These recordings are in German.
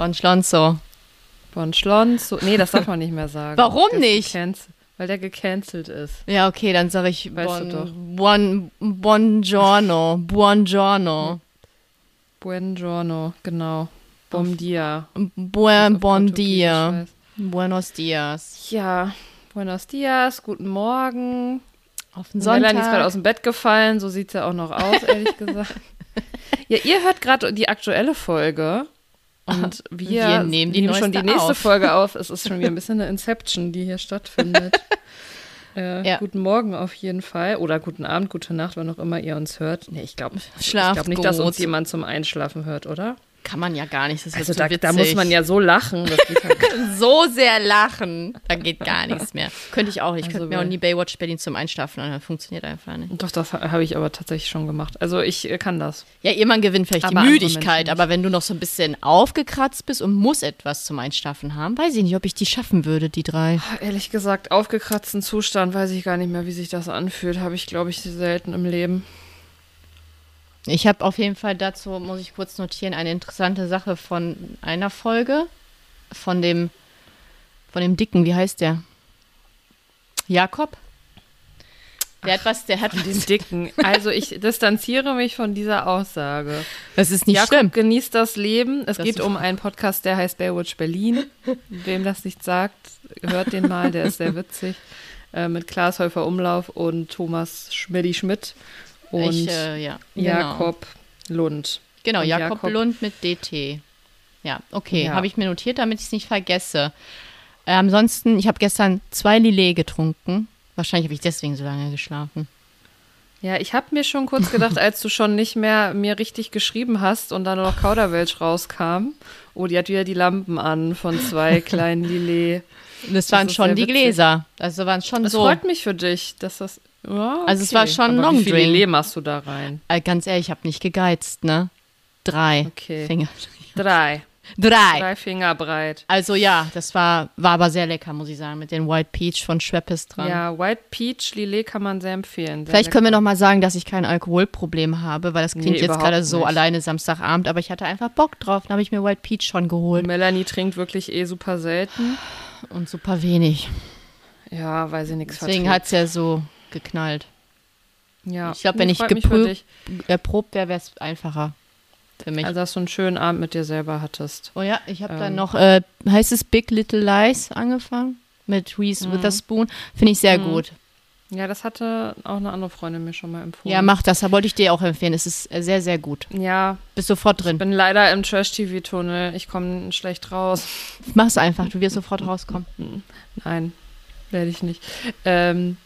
Bon Schlonzo. Bon Schlonzo. Nee, das darf man nicht mehr sagen. Warum ist nicht? Weil der gecancelt ist. Ja, okay, dann sage ich Weißt du doch. bon, bon, Buongiorno. Buongiorno. Buongiorno, genau. Bom dia. Buen, bon dia. Buenos dias. Ja, buenos dias, guten Morgen. Auf den Melanie ist gerade Sonntag. aus dem Bett gefallen, so sieht sie auch noch aus, ehrlich gesagt. Ja, ihr hört gerade die aktuelle Folge. Und wir, Wir nehmen die schon die nächste auf. Folge auf. Es ist schon wieder ein bisschen eine Inception, die hier stattfindet. Äh, Ja. Guten Morgen auf jeden Fall. Oder guten Abend, gute Nacht, wann auch immer ihr uns hört. Nee, ich glaube glaub nicht, dass uns jemand zum Einschlafen hört, oder? Kann man ja gar nicht. Das Also so da, witzig. da muss man ja so lachen. Ja so sehr lachen. Da geht gar nichts mehr. Könnte ich auch nicht. Ich Also könnte mir auch nie Baywatch Berlin zum Einschlafen an. Funktioniert einfach nicht. Doch, das ha- habe ich aber tatsächlich schon gemacht. Also ich äh, kann das. Ja, irgendwann gewinnt vielleicht Aber die Müdigkeit, aber wenn du noch so ein bisschen aufgekratzt bist und musst etwas zum Einschlafen haben, weiß ich nicht, ob ich die schaffen würde, die drei. Ehrlich gesagt, aufgekratzten Zustand weiß ich gar nicht mehr, wie sich das anfühlt. Habe ich, glaube ich, selten im Leben. Ich habe auf jeden Fall dazu, muss ich kurz notieren, eine interessante Sache von einer Folge. Von dem, von dem Dicken, wie heißt der? Jakob? Der hat was, der hat Den was. Dicken. Also ich distanziere mich von dieser Aussage. Das ist nicht Jakob schlimm. genießt das Leben. Es Das- geht um einen Podcast, der heißt Baywatch Berlin. Wem das nicht sagt, hört den mal, der ist sehr witzig. Äh, mit Klaas Häufer Umlauf und Thomas Schmidti Schmidt und ich, äh, ja, genau. Jakob Lund. Genau, Jakob, Jakob- Lund mit DT. Ja, okay, Ja. habe ich mir notiert, damit ich es nicht vergesse. Äh, ansonsten, ich habe gestern zwei Lillet getrunken. Wahrscheinlich habe ich deswegen so lange geschlafen. Ja, ich habe mir schon kurz gedacht, als du schon nicht mehr mir richtig geschrieben hast und dann noch Kauderwelsch rauskam. Oh, die hat wieder die Lampen an von zwei kleinen Lillet. Das waren ist schon die witzig. Gläser. Also waren schon Das so. freut mich für dich, dass das. Ja, Also es war schon Aber Long Wie viel. Lillet machst du da rein? Äh, ganz ehrlich, ich habe nicht gegeizt, ne? Drei Okay. Finger. Drei. Drei. Drei Finger breit. Also ja, das war, war aber sehr lecker, muss ich sagen, mit den White Peach von Schweppes dran. Ja, White Peach Lillet kann man sehr empfehlen. Sehr Vielleicht können wir lecker. noch mal sagen, dass ich kein Alkoholproblem habe, weil das klingt Nee, jetzt gerade so nicht. alleine Samstagabend, aber ich hatte einfach Bock drauf. Dann habe ich mir White Peach schon geholt Melanie trinkt wirklich eh super selten. und super wenig. Ja, weil sie nichts Deswegen verträgt. hat es ja so geknallt. Ja. Ich glaube, wenn ich. Erprobt wäre, wäre es einfacher für mich. Also, dass du einen schönen Abend mit dir selber hattest. oh ja, ich habe dann ähm, noch, äh, heißt es Big Little Lies angefangen mit Reese Mhm. Witherspoon. Finde ich sehr gut. Ja, das hatte auch eine andere Freundin mir schon mal empfohlen. Ja, mach das. Da wollte ich dir auch empfehlen. Es ist äh, sehr, sehr gut. Ja, Bist sofort ich drin. bin leider im Trash-TV-Tunnel. Ich komme schlecht raus. Mach's einfach. Du wirst sofort rauskommen. Nein, werde ich nicht. Ähm,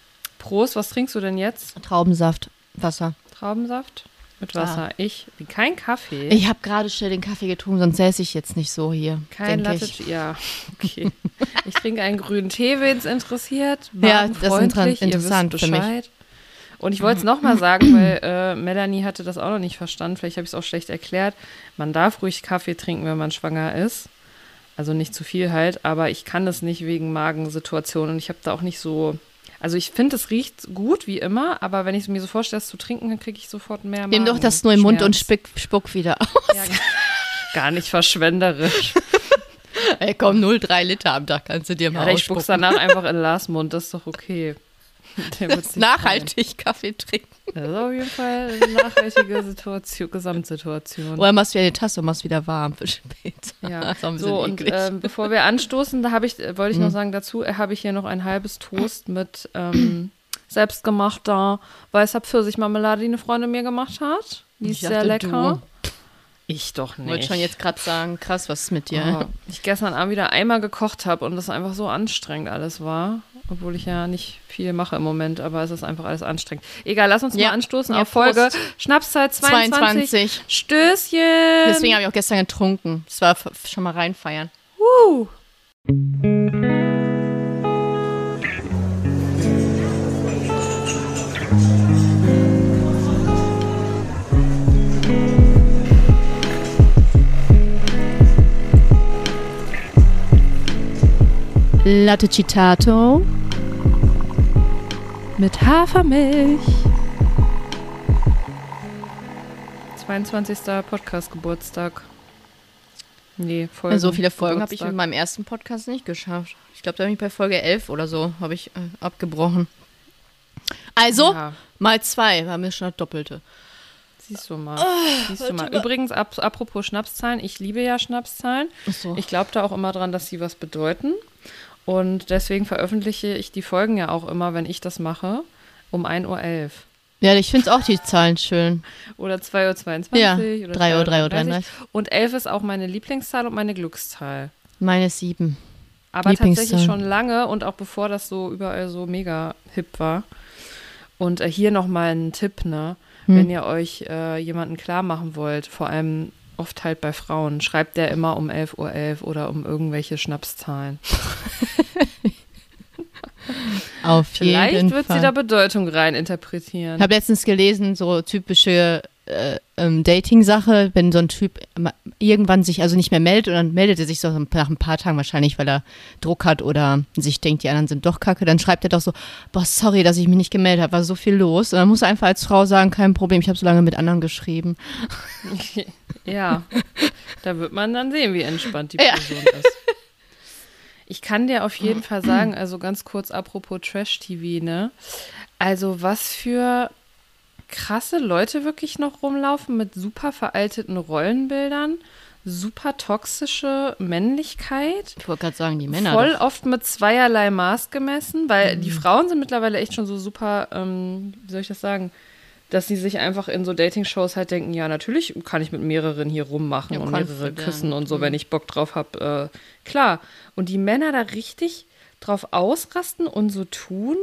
Prost, was trinkst du denn jetzt? Traubensaft, Wasser. Traubensaft? Mit Ah. Wasser. Ich, wie kein Kaffee. Ich habe gerade schnell den Kaffee getrunken, sonst säße ich jetzt nicht so hier. kein Latte. ich. Ja, okay. ich trinke einen grünen Tee, wen es interessiert. Ja, das ist interessant für mich. Und ich wollte es nochmal sagen, weil äh, Melanie hatte das auch noch nicht verstanden. Vielleicht habe ich es auch schlecht erklärt. Man darf ruhig Kaffee trinken, wenn man schwanger ist. Also nicht zu viel halt, aber ich kann das nicht wegen Magensituationen. Und ich habe da auch nicht so. Also ich finde, es riecht gut, wie immer, aber wenn ich es mir so vorstelle, es zu trinken, dann kriege ich sofort mehr Nimm doch das nur im Mund und Magenschmerz. spuck, wieder aus. Ja, gar nicht verschwenderisch. Ey, komm, 0,3 Liter am Tag kannst du dir mal Ja, ich spuck's danach einfach in Lars Mund, das ist doch okay. Nachhaltig Kaffee trinken. freuen. Das ist auf jeden Fall eine nachhaltige Situation, Gesamtsituation. Oder machst du ja die Tasse und machst wieder warm für später. Ja, so und ähm, bevor wir anstoßen, da habe ich, äh, wollte ich Mhm. noch sagen, dazu habe ich hier noch ein halbes Toast mit ähm, selbstgemachter weißer Pfirsichmarmelade, die eine Freundin mir gemacht hat. Die ist sehr lecker. Ich doch Ich nicht. wollte schon jetzt gerade sagen, krass, was ist mit dir? Oh, ich gestern Abend wieder einmal gekocht habe und das einfach so anstrengend alles war. Obwohl ich ja nicht viel mache im Moment, aber es ist einfach alles anstrengend. Egal, lass uns Ja. mal anstoßen Ja, auf Folge Prost. Schnapszeit 22. 22. Stößchen. Deswegen habe ich auch gestern getrunken. Das war schon mal reinfeiern. Uh. Latte Citato. Mit Hafermilch. 22. Podcast-Geburtstag. Nee, Folgen. so viele Folgen habe ich mit meinem ersten Podcast nicht geschafft. Ich glaube, da bin ich bei Folge 11 oder so, habe ich äh, abgebrochen. Also, Ja. mal zwei, war mir schon das Doppelte. Siehst du mal. Ah, Siehst du mal. Übrigens, ab, apropos Schnapszahlen, ich liebe ja Schnapszahlen. Achso. Ich glaube da auch immer dran, dass sie was bedeuten. Und deswegen veröffentliche ich die Folgen ja auch immer, wenn ich das mache, um 1.11 Uhr. Ja, ich finde auch die Zahlen schön. Oder 2.22 Uhr. Ja, oder 3 Uhr, 3 Uhr 3.33 33. Und 11 ist auch meine Lieblingszahl und meine Glückszahl. Meine sieben. Aber Lieblingszahl. tatsächlich schon lange und auch bevor das so überall so mega hip war. Und äh, hier nochmal ein Tipp, ne? Hm. Wenn ihr euch äh, jemanden klar machen wollt, vor allem oft halt bei Frauen, schreibt der immer um 11.11 Uhr oder um irgendwelche Schnapszahlen. Auf Vielleicht jeden wird Fall. sie da Bedeutung rein interpretieren. Ich habe letztens gelesen, so typische äh, ähm, Dating-Sache, wenn so ein Typ irgendwann sich also nicht mehr meldet und dann meldet er sich so nach ein paar Tagen wahrscheinlich, weil er Druck hat oder sich denkt, die anderen sind doch kacke, dann schreibt er doch so, boah, sorry, dass ich mich nicht gemeldet habe, war so viel los. Und dann muss er einfach als Frau sagen, kein Problem, ich habe so lange mit anderen geschrieben. Ja, da wird man dann sehen, wie entspannt die Ja. Person ist. Ich kann dir auf jeden Fall sagen, also ganz kurz apropos Trash-TV, ne? Also was für krasse Leute wirklich noch rumlaufen mit super veralteten Rollenbildern, super toxische Männlichkeit. Ich wollte gerade sagen, die Männer. voll doch. oft mit zweierlei Maß gemessen, weil Mhm. die Frauen sind mittlerweile echt schon so super, ähm, wie soll ich das sagen, dass sie sich einfach in so Dating-Shows halt denken, ja, natürlich kann ich mit mehreren hier rummachen Ja, und mehrere küssen und so, Mhm. wenn ich Bock drauf habe. Äh, klar. Und die Männer da richtig drauf ausrasten und so tun.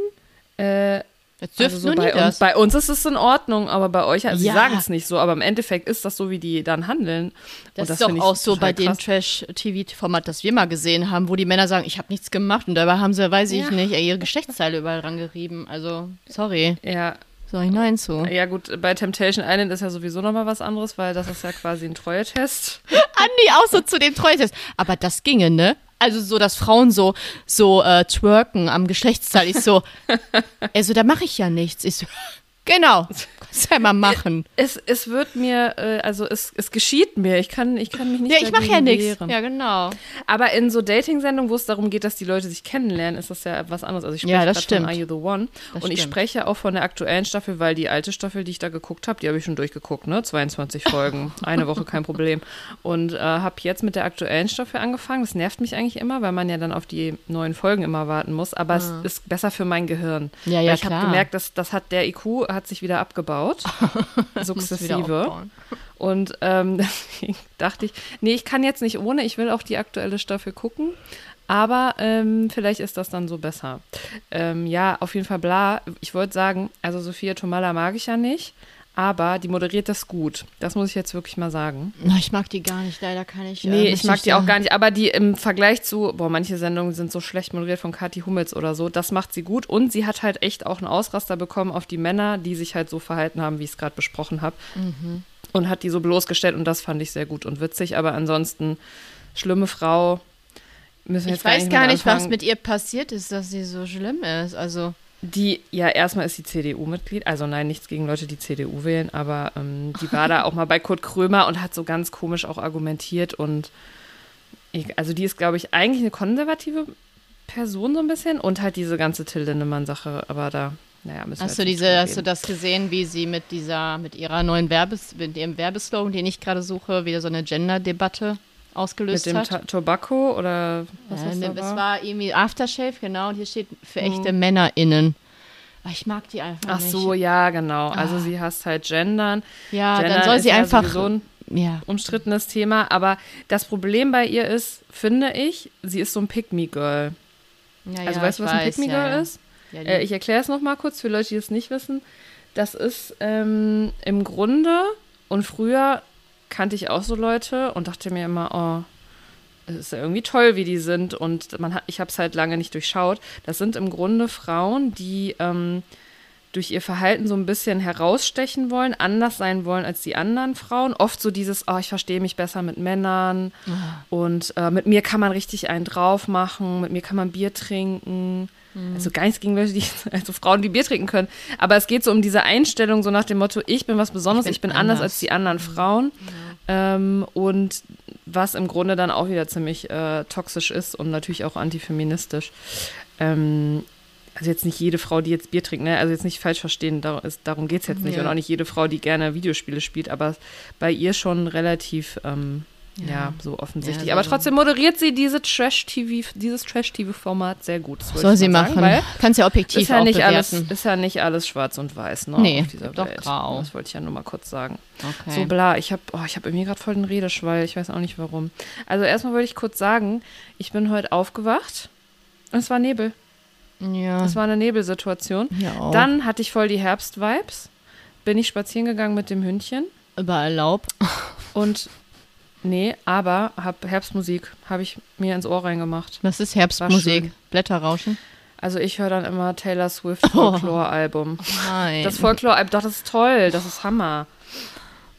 Äh, Jetzt dürfen also so bei, uns, das. bei uns ist es in Ordnung, aber bei euch, also Ja. sie sagen es nicht so, aber im Endeffekt ist das so, wie die dann handeln. Das, und ist doch ich auch so bei dem. Trash-TV-Format, das wir mal gesehen haben, wo die Männer sagen, ich habe nichts gemacht und dabei haben sie, weiß ich Ja. nicht, ihre Geschlechtsteile überall rangerieben. Also, sorry, Ja, sag ich nein zu. Ja, gut, bei Temptation Island ist ja sowieso nochmal was anderes, weil das ist ja quasi ein Treuetest. Andi auch so zu dem Treutest. Aber das ginge, ne? Also so, dass Frauen so, so äh, twerken am Geschlechtsteil. Ich so, also da mache ich ja nichts. Ich so, genau, kannst ja mal machen. Es, es wird mir, äh, also es, es geschieht mir. Ich kann, ich kann mich nicht Ja, ich mache ja nichts. Ja, genau. Aber in so Dating-Sendungen, wo es darum geht, dass die Leute sich kennenlernen, ist das ja was anderes. Also ich spreche Ja, das stimmt. von Are You The One. Das und ich stimmt. spreche auch von der aktuellen Staffel, weil die alte Staffel, die ich da geguckt habe, die habe ich schon durchgeguckt, ne? 22 Folgen, eine Woche, kein Problem. Und äh, habe jetzt mit der aktuellen Staffel angefangen. Das nervt mich eigentlich immer, weil man ja dann auf die neuen Folgen immer warten muss. Aber es ist besser für mein Gehirn. Ja, weil ja, ich habe gemerkt, dass das hat der IQ hat sich wieder abgebaut. Sukzessive. Und ähm, deswegen dachte ich, nee, ich kann jetzt nicht ohne, ich will auch die aktuelle Staffel gucken. Aber ähm, vielleicht ist das dann so besser. Ähm, ja, auf jeden Fall bla. Ich wollte sagen, also Sophia Tomala mag ich ja nicht, aber die moderiert das gut. Das muss ich jetzt wirklich mal sagen. Na, ich mag die gar nicht, leider kann ich. äh, Nee, muss ich mag die auch sagen. gar nicht. Aber die im Vergleich zu, boah, manche Sendungen sind so schlecht moderiert von Kathi Hummels oder so, das macht sie gut. Und sie hat halt echt auch einen Ausraster bekommen auf die Männer, die sich halt so verhalten haben, wie ich es gerade besprochen habe. Mhm. Und hat die so bloßgestellt und das fand ich sehr gut und witzig. Aber ansonsten, schlimme Frau. Müssen wir Ich jetzt weiß mit gar nicht, was mit ihr passiert ist, dass sie so schlimm ist. Also, Die, ja, erstmal ist sie CDU-Mitglied. Also nein, nichts gegen Leute, die CDU wählen, aber ähm, die war da auch mal bei Kurt Krömer und hat so ganz komisch auch argumentiert und also die ist, glaube ich, eigentlich eine konservative Person so ein bisschen und halt diese ganze Till Lindemann-Sache, aber da, naja, müssen wir hast du jetzt nicht diese, hast du das gesehen, wie sie mit dieser, mit ihrer neuen Werbes, mit ihrem Werbeslogan, den ich gerade suche, wieder so eine Gender-Debatte ausgelöst Mit dem hat? Tobacco oder was das ne, da es war? irgendwie Aftershave, genau, und hier steht für echte MännerInnen. Aber ich mag die einfach Ach nicht. so, ja, genau. Also sie hasst halt Gendern. Ja, Gendern dann soll sie einfach. ja. umstrittenes Thema, aber das Problem bei ihr ist, finde ich, sie ist so ein Pick-Me-Girl. ja, Also ja, weißt du, was ein Pick-Me-Girl ja, ist? Äh, ich erkläre es nochmal kurz für Leute, die es nicht wissen. Das ist ähm, im Grunde, und früher kannte ich auch so Leute und dachte mir immer, oh, es ist ja irgendwie toll, wie die sind. Und man hat, ich habe es halt lange nicht durchschaut. Das sind im Grunde Frauen, die ähm, durch ihr Verhalten so ein bisschen herausstechen wollen, anders sein wollen als die anderen Frauen. Oft so dieses, oh, ich verstehe mich besser mit Männern und äh, mit mir kann man richtig einen drauf machen, mit mir kann man Bier trinken. Also gar nichts gegen Leute, die, also Frauen, die Bier trinken können. Aber es geht so um diese Einstellung, so nach dem Motto, ich bin was Besonderes, Ich ich bin bin, anders als die anderen Frauen. Ähm, und was im Grunde dann auch wieder ziemlich äh, toxisch ist und natürlich auch antifeministisch. Ähm, also jetzt nicht jede Frau, die jetzt Bier trinkt, ne? also jetzt nicht falsch verstehen, dar ist, darum geht es jetzt nicht. Ja. Und auch nicht jede Frau, die gerne Videospiele spielt, aber bei ihr schon relativ, ähm, ja. Ja. so offensichtlich. Ja, aber so- trotzdem moderiert sie diese Trash-TV, dieses Trash-TV-Format sehr gut. Soll sie machen. Sagen, weil Kannst ja objektiv ist ja, auch nicht alles, bewerten. ist ja nicht alles schwarz und weiß, ne? Nee, auch Welt. grau. Das wollte ich ja nur mal kurz sagen. Okay. So bla, ich habe oh, ich hab irgendwie gerade voll den Redeschwall, ich weiß auch nicht warum. Also erstmal wollte ich kurz sagen, ich bin heute aufgewacht und es war Nebel. ja. Es war eine Nebelsituation. ja. Dann hatte ich voll die Herbst-Vibes. Bin ich spazieren gegangen mit dem Hündchen Überall Laub. und nee, aber hab Herbstmusik habe ich mir ins Ohr reingemacht. Das ist Herbstmusik. Blätterrauschen. Also ich höre dann immer Taylor Swift Folklore-Album. Nein. Das Folklore-Album, doch, das ist toll, das ist Hammer.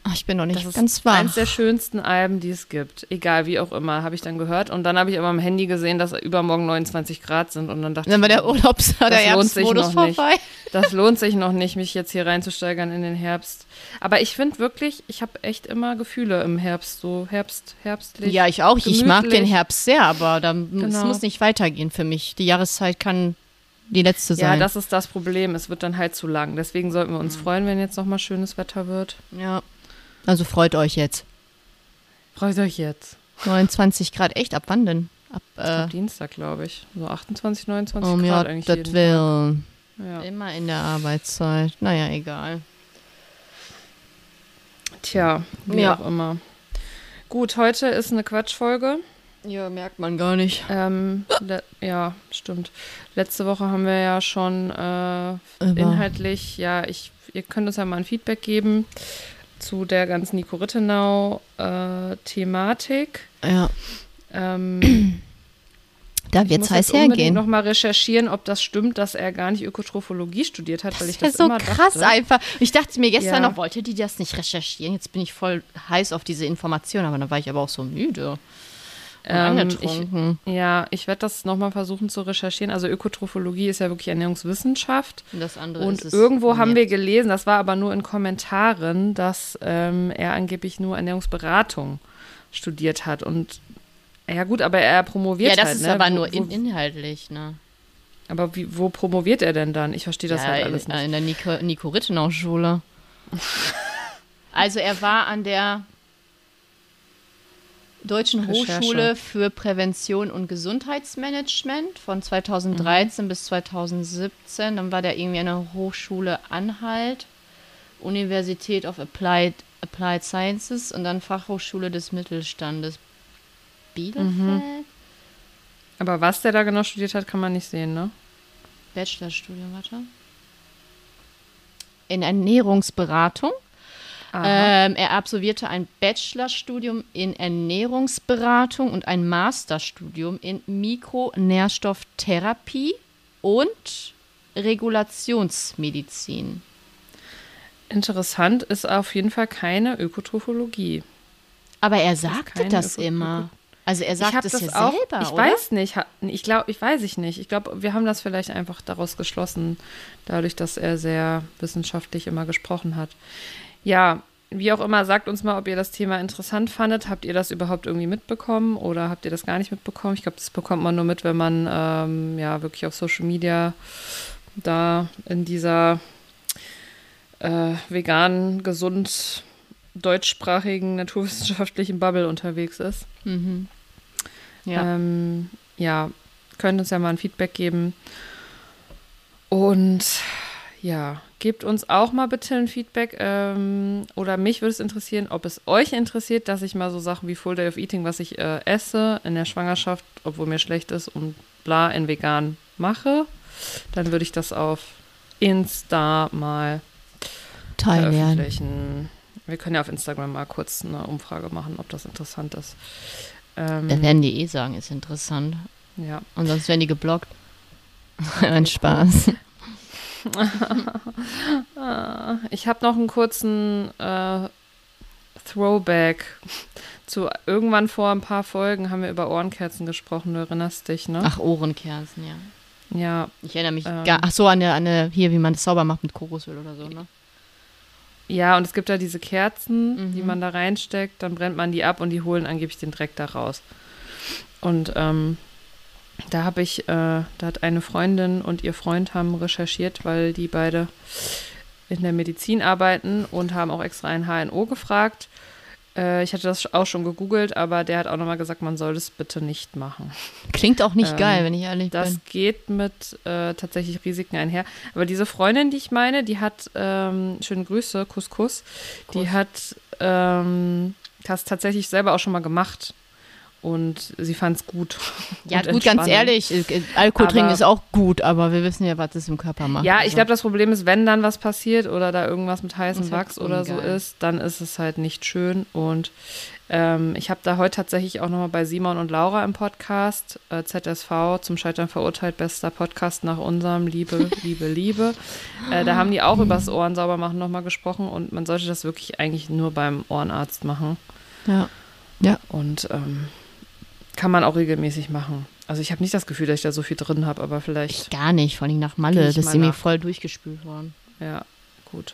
Ach, ich bin noch nicht Das ist ganz wach. eins der schönsten Alben, die es gibt. Egal, wie auch immer, habe ich dann gehört. Und dann habe ich aber am Handy gesehen, dass übermorgen 29 Grad sind. Und dann dachte Dann war ich, der Urlaubs der Das lohnt sich Herbstmodus noch nicht. vorbei. das lohnt sich noch nicht, mich jetzt hier reinzusteigern in den Herbst. Aber ich finde wirklich, ich habe echt immer Gefühle im Herbst, so Herbst, herbstlich. Ja, ich auch. Ich mag den gemütlich. Herbst sehr, aber da, es Genau. muss nicht weitergehen für mich. Die Jahreszeit kann die letzte Ja, sein. das ist das Problem. Es wird dann halt zu lang. Deswegen sollten wir uns Mhm. freuen, wenn jetzt nochmal schönes Wetter wird. ja. Also freut euch jetzt. Freut euch jetzt. 29 Grad, echt? Ab wann denn? Ab, Ab äh, Dienstag, glaube ich. So 28, 29 um Grad ja, eigentlich das will. Ja. Immer in der Arbeitszeit. Naja, egal. Tja, wie Ja. auch immer. Gut, heute ist eine Quatschfolge. Ja, merkt man gar nicht. Ähm, ja, stimmt. Letzte Woche haben wir ja schon äh, inhaltlich, ja, ich, ihr könnt uns ja mal ein Feedback geben zu der ganzen Nico Rittenau-Thematik. Ja, Ähm, da ich wird's muss heiß hergehen. noch mal recherchieren, ob das stimmt, dass er gar nicht Ökotrophologie studiert hat, weil ich Das das so immer krass dachte. einfach. Ich dachte mir gestern Ja. noch, wollte die das nicht recherchieren? Jetzt bin ich voll heiß auf diese Information, aber dann war ich aber auch so müde Ähm, angetrunken. Ja, ich werde das noch mal versuchen zu recherchieren. Also Ökotrophologie ist ja wirklich Ernährungswissenschaft. Und das andere Und ist irgendwo haben wir gelesen, das war aber nur in Kommentaren, dass ähm, er angeblich nur Ernährungsberatung studiert hat. Und ja gut, aber er promoviert Ja, das halt. ist ne? aber wo, nur in, inhaltlich, ne? Aber wie, wo promoviert er denn dann? Ich verstehe das ja, halt in, alles nicht. in der Nico, Nico Rittenau-Schule. also er war an der Deutschen Recherche. Hochschule für Prävention und Gesundheitsmanagement von Mhm. 2013 bis 2017. Dann war der irgendwie an der Hochschule Anhalt, Universität of Applied, Applied Sciences und dann Fachhochschule des Mittelstandes Bielefeld. Mhm. Aber was der da genau studiert hat, kann man nicht sehen, ne? Bachelorstudium, warte. In Ernährungsberatung. Ähm, er absolvierte ein Bachelorstudium in Ernährungsberatung und ein Masterstudium in Mikronährstofftherapie und Regulationsmedizin. Interessant ist auf jeden Fall keine Ökotrophologie. Aber er sagte das Öko- immer. Also er sagt es das ja auch. selber, ich oder? weiß nicht. Ich glaube, ich weiß ich nicht. Ich glaube, wir haben das vielleicht einfach daraus geschlossen, dadurch, dass er sehr wissenschaftlich immer gesprochen hat. Ja, wie auch immer, sagt uns mal, ob ihr das Thema interessant fandet. Habt ihr das überhaupt irgendwie mitbekommen oder habt ihr das gar nicht mitbekommen? Ich glaube, das bekommt man nur mit, wenn man ähm, ja wirklich auf Social Media da in dieser äh, veganen, gesund deutschsprachigen, naturwissenschaftlichen Bubble unterwegs ist. Mhm. Ja. Ähm, ja, könnt uns ja mal ein Feedback geben. Und ja, gebt uns auch mal bitte ein Feedback. Ähm, oder mich würde es interessieren, ob es euch interessiert, dass ich mal so Sachen wie Full Day of Eating, was ich äh, esse in der Schwangerschaft, obwohl mir schlecht ist und bla in vegan mache. Dann würde ich das auf Insta mal Teillernen. veröffentlichen. Wir können ja auf Instagram mal kurz eine Umfrage machen, ob das interessant ist. Ähm, Da werden die eh sagen, ist interessant. ja. Und sonst werden die geblockt. Ein Spaß. Ich habe noch einen kurzen äh, Throwback zu irgendwann vor ein paar Folgen haben wir über Ohrenkerzen gesprochen, du erinnerst dich, ne? Ach, Ohrenkerzen, ja. Ja, Ich erinnere mich Ähm. gar. Ach so, an der, an hier, wie man das sauber macht mit Kokosöl oder so, ne? Ja, und es gibt da diese Kerzen, Mhm. die man da reinsteckt, dann brennt man die ab und die holen angeblich den Dreck da raus. Und ähm, da habe ich, äh, da hat eine Freundin und ihr Freund haben recherchiert, weil die beide in der Medizin arbeiten und haben auch extra ein HNO gefragt. Äh, ich hatte das auch schon gegoogelt, aber der hat auch nochmal gesagt, man soll das bitte nicht machen. Klingt auch nicht Ähm, geil, wenn ich ehrlich Das bin. geht mit äh, tatsächlich Risiken einher. Aber diese Freundin, die ich meine, die hat, ähm, schöne Grüße, Kuss, Kuss, die hat ähm, das tatsächlich selber auch schon mal gemacht. Und sie fand es gut. Ja, gut, ganz ehrlich, äh, Alkohol trinken ist auch gut, aber wir wissen ja, was es im Körper macht. Ja, ich Also, glaube, das Problem ist, wenn dann was passiert oder da irgendwas mit heißem halt Wachs oder so ist, dann ist es halt nicht schön. Und ähm, ich habe da heute tatsächlich auch nochmal bei Simon und Laura im Podcast, äh, ZSV, zum Scheitern verurteilt, bester Podcast nach unserem, Liebe, Liebe, Liebe. Äh, da haben die auch über das Ohren sauber machen nochmal gesprochen und man sollte das wirklich eigentlich nur beim Ohrenarzt machen. ja. Und ähm, kann man auch regelmäßig machen. Also ich habe nicht das Gefühl, dass ich da so viel drin habe, aber vielleicht, Gar nicht, vor allem nach Malle. Das ich ist mir voll durchgespült worden. ja, gut.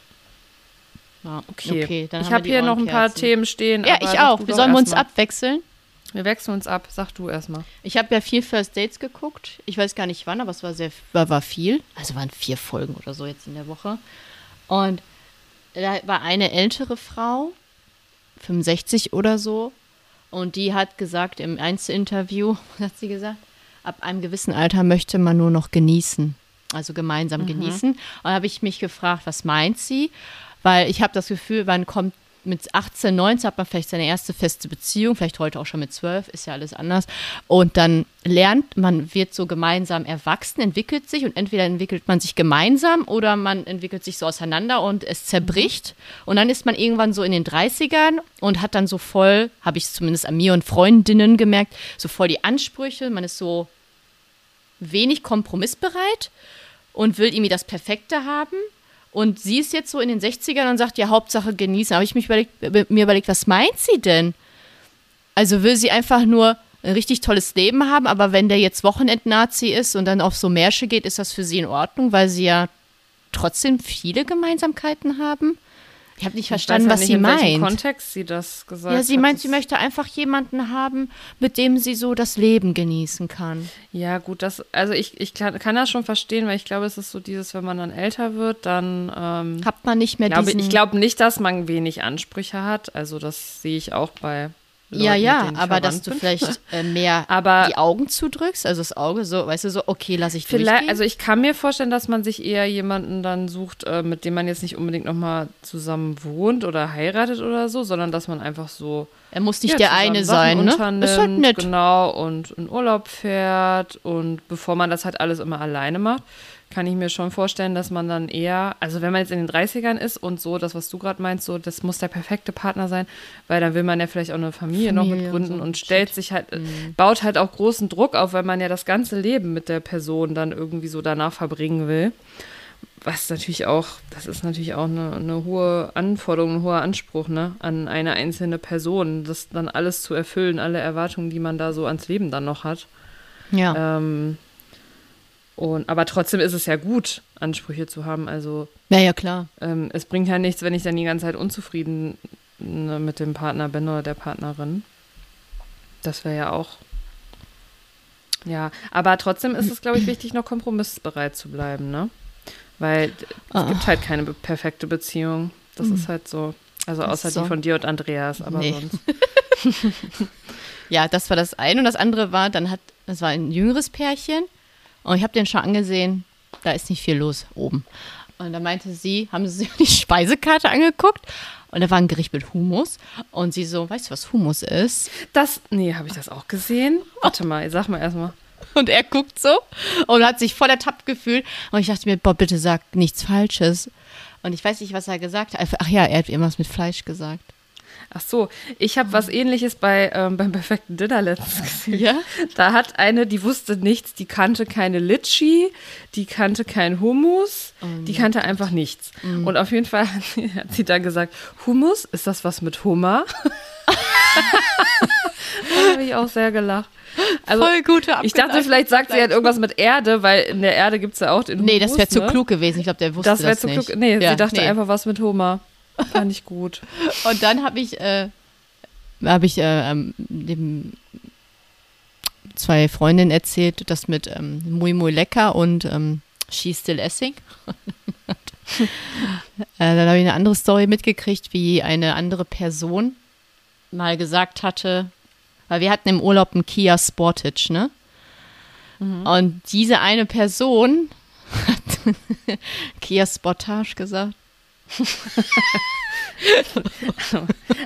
Ja, Okay. dann ich habe die hier noch ein paar. Themen stehen. Ja, ich auch. Wir sollen wir uns mal. abwechseln. Wir wechseln uns ab. Sag du erstmal. Ich habe ja viel First Dates geguckt. Ich weiß gar nicht wann, aber es war sehr war, war viel. Also waren vier Folgen oder so jetzt in der Woche. Und da war eine ältere Frau, 65 oder so, und die hat gesagt im Einzelinterview, hat sie gesagt, ab einem gewissen Alter möchte man nur noch genießen. Also gemeinsam genießen. Und da habe ich mich gefragt, was meint sie? Weil ich habe das Gefühl, man kommt mit 18, 19 hat man vielleicht seine erste feste Beziehung, vielleicht heute auch schon mit 12, ist ja alles anders. Und dann lernt, man wird so gemeinsam erwachsen, entwickelt sich und entweder entwickelt man sich gemeinsam oder man entwickelt sich so auseinander und es zerbricht. Und dann ist man irgendwann so in den 30ern und hat dann so voll, habe ich zumindest an mir und Freundinnen gemerkt, so voll die Ansprüche. Man ist so wenig kompromissbereit und will irgendwie das Perfekte haben. Und sie ist jetzt so in den 60ern und sagt, ja, Hauptsache genießen. habe ich mich überlegt, mir überlegt, was meint sie denn? Also will sie einfach nur ein richtig tolles Leben haben, aber wenn der jetzt Wochenend-Nazi ist und dann auf so Märsche geht, ist das für sie in Ordnung, weil sie ja trotzdem viele Gemeinsamkeiten haben? Ich habe nicht verstanden, ich weiß was ja sie nicht, in welchem meint. Kontext sie das gesagt Ja, sie hat. meint, sie möchte einfach jemanden haben, mit dem sie so das Leben genießen kann. Ja, gut, das, also ich, ich kann, kann das schon verstehen, weil ich glaube, es ist so dieses, wenn man dann älter wird, dann ähm, Hat man nicht mehr glaube, diesen... ich glaube nicht, dass man wenig Ansprüche hat. Also das sehe ich auch bei Leuten, ja, ja, aber dass du bin. vielleicht äh, mehr Aber- die Augen zudrückst, also das Auge so, weißt du, so, okay, lass ich Vielleicht, durchgehen. also ich kann mir vorstellen, dass man sich eher jemanden dann sucht, äh, mit dem man jetzt nicht unbedingt nochmal zusammen wohnt oder heiratet oder so, sondern dass man einfach so er muss nicht ja, der eine Sachen sein, ne? Ist halt nett. Genau, und in Urlaub fährt und bevor man das halt alles immer alleine macht, kann ich mir schon vorstellen, dass man dann eher, also wenn man jetzt in den 30ern ist und so, das, was du gerade meinst, so, das muss der perfekte Partner sein, weil dann will man ja vielleicht auch eine Familie, noch Familie mit und gründen so. und, stellt sich halt, äh, baut halt auch großen Druck auf, weil man ja das ganze Leben mit der Person dann irgendwie so danach verbringen will. Was natürlich auch, das ist natürlich auch eine, eine hohe Anforderung, ein hoher Anspruch ne, an eine einzelne Person, das dann alles zu erfüllen, alle Erwartungen, die man da so ans Leben dann noch hat. Ja. Ähm, und, aber trotzdem ist es ja gut, Ansprüche zu haben. Also ja, ja, klar. ähm, es bringt ja nichts, wenn ich dann die ganze Zeit unzufrieden ne, mit dem Partner bin oder der Partnerin. Das wäre ja auch. Ja, aber trotzdem ist es, glaube ich, wichtig, noch kompromissbereit zu bleiben, ne? Weil es Ah. gibt halt keine perfekte Beziehung. Das ist halt so. Also außer so. die von dir und Andreas, aber Nee. sonst. Ja, das war das eine. Und das andere war, dann hat, das war ein jüngeres Pärchen. Und ich habe den schon angesehen, da ist nicht viel los oben. Und da meinte sie, haben sie sich die Speisekarte angeguckt. Und da war ein Gericht mit Hummus. Und sie so, weißt du, was Hummus ist? Das, nee, habe ich das auch gesehen? Warte mal, sag mal erstmal. Und er guckt so und hat sich voll ertappt gefühlt. Und ich dachte mir, boah, bitte sag nichts Falsches. Und ich weiß nicht, was er gesagt hat. Ach ja, er hat irgendwas mit Fleisch gesagt. Ach so, ich habe was ähnliches bei, ähm, beim perfekten Dinner letztens gesehen. Ja? Da hat eine, die wusste nichts, die kannte keine Litschi, die kannte kein Hummus, die kannte einfach nichts. Und auf jeden Fall hat sie, dann gesagt, Hummus, ist das was mit Hummer? da habe ich auch sehr gelacht. Also, Voll gute ich dachte, vielleicht sagt sie halt irgendwas mit Erde, weil in der Erde gibt es ja auch den Hummus. Nee, das wäre zu ne? klug gewesen. Ich glaube, der wusste Das das, wäre zu nicht. klug. Nee, Ja, sie dachte nee. einfach was mit Hummer. Fand ich gut. Und dann habe ich, äh, habe ich äh, ähm, dem zwei Freundinnen erzählt, das mit ähm, Muy Muy Lecker und ähm, She's Still Essing. äh, dann habe ich eine andere Story mitgekriegt, wie eine andere Person mal gesagt hatte, weil wir hatten im Urlaub einen Kia Sportage, ne? Und diese eine Person hat Kia Sportage gesagt.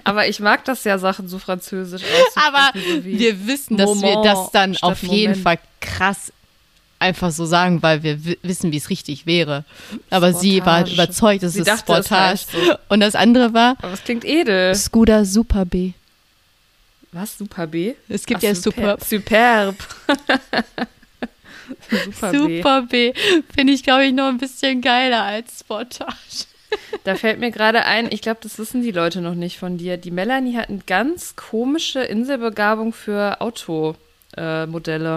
Aber ich mag das ja, Sachen so französisch auszusprechen. Aber so wir wissen, dass wir Moment das dann auf jeden Moment. Fall krass einfach so sagen, weil wir wi- wissen, wie es richtig wäre. Aber sie war Sportage. überzeugt, es Sie ist dachte, es Sportage. heißt so. Und das andere war Aber es klingt edel. Scooter Super B. Was? Super B? Es gibt Ach, ja super, Super, Superb. Super, B. Super B. Finde ich, glaube ich, noch ein bisschen geiler als Sportage. Da fällt mir gerade ein, ich glaube, das wissen die Leute noch nicht von dir. Die Melanie hat eine ganz komische Inselbegabung für Automodelle.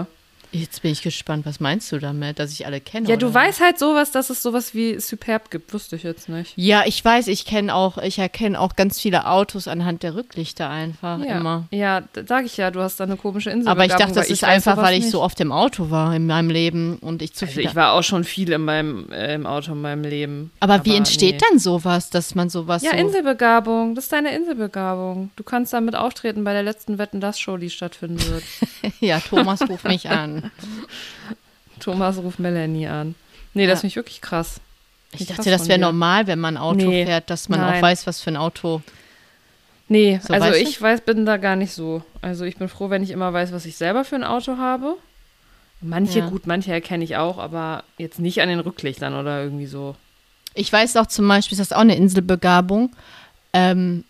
Äh. Jetzt bin ich gespannt, was meinst du damit, dass ich alle kenne? ja, du oder? weißt halt sowas, dass es sowas wie Superb gibt. Wusste ich jetzt nicht. Ja, ich weiß, ich kenne auch, ich erkenne auch ganz viele Autos anhand der Rücklichter einfach Ja, immer. ja sag ich ja, du hast da eine komische Inselbegabung. Aber ich dachte, das ist einfach, weil ich nicht. so oft im Auto war in meinem Leben und ich zu Also viel. ich war auch schon viel in meinem, äh, im Auto in meinem Leben. aber, wie entsteht nee. dann sowas, dass man sowas Ja, so. Inselbegabung. Das ist deine Inselbegabung. Du kannst damit auftreten bei der letzten Wetten, das Show, die stattfinden wird. ja, Thomas ruft mich an. Thomas ruft Melanie an. Nee, das Ja. finde ich wirklich krass. Ich Nicht dachte, das wäre normal, wenn man Auto Nee, fährt, dass man auch nein. weiß, was für ein Auto. Nee, So, also weißt du? ich weiß, bin da gar nicht so. Also ich bin froh, wenn ich immer weiß, was ich selber für ein Auto habe. Manche, Ja. gut, manche erkenne ich auch, aber jetzt nicht an den Rücklichtern oder irgendwie so. Ich weiß auch zum Beispiel, ist das auch eine Inselbegabung. Ähm,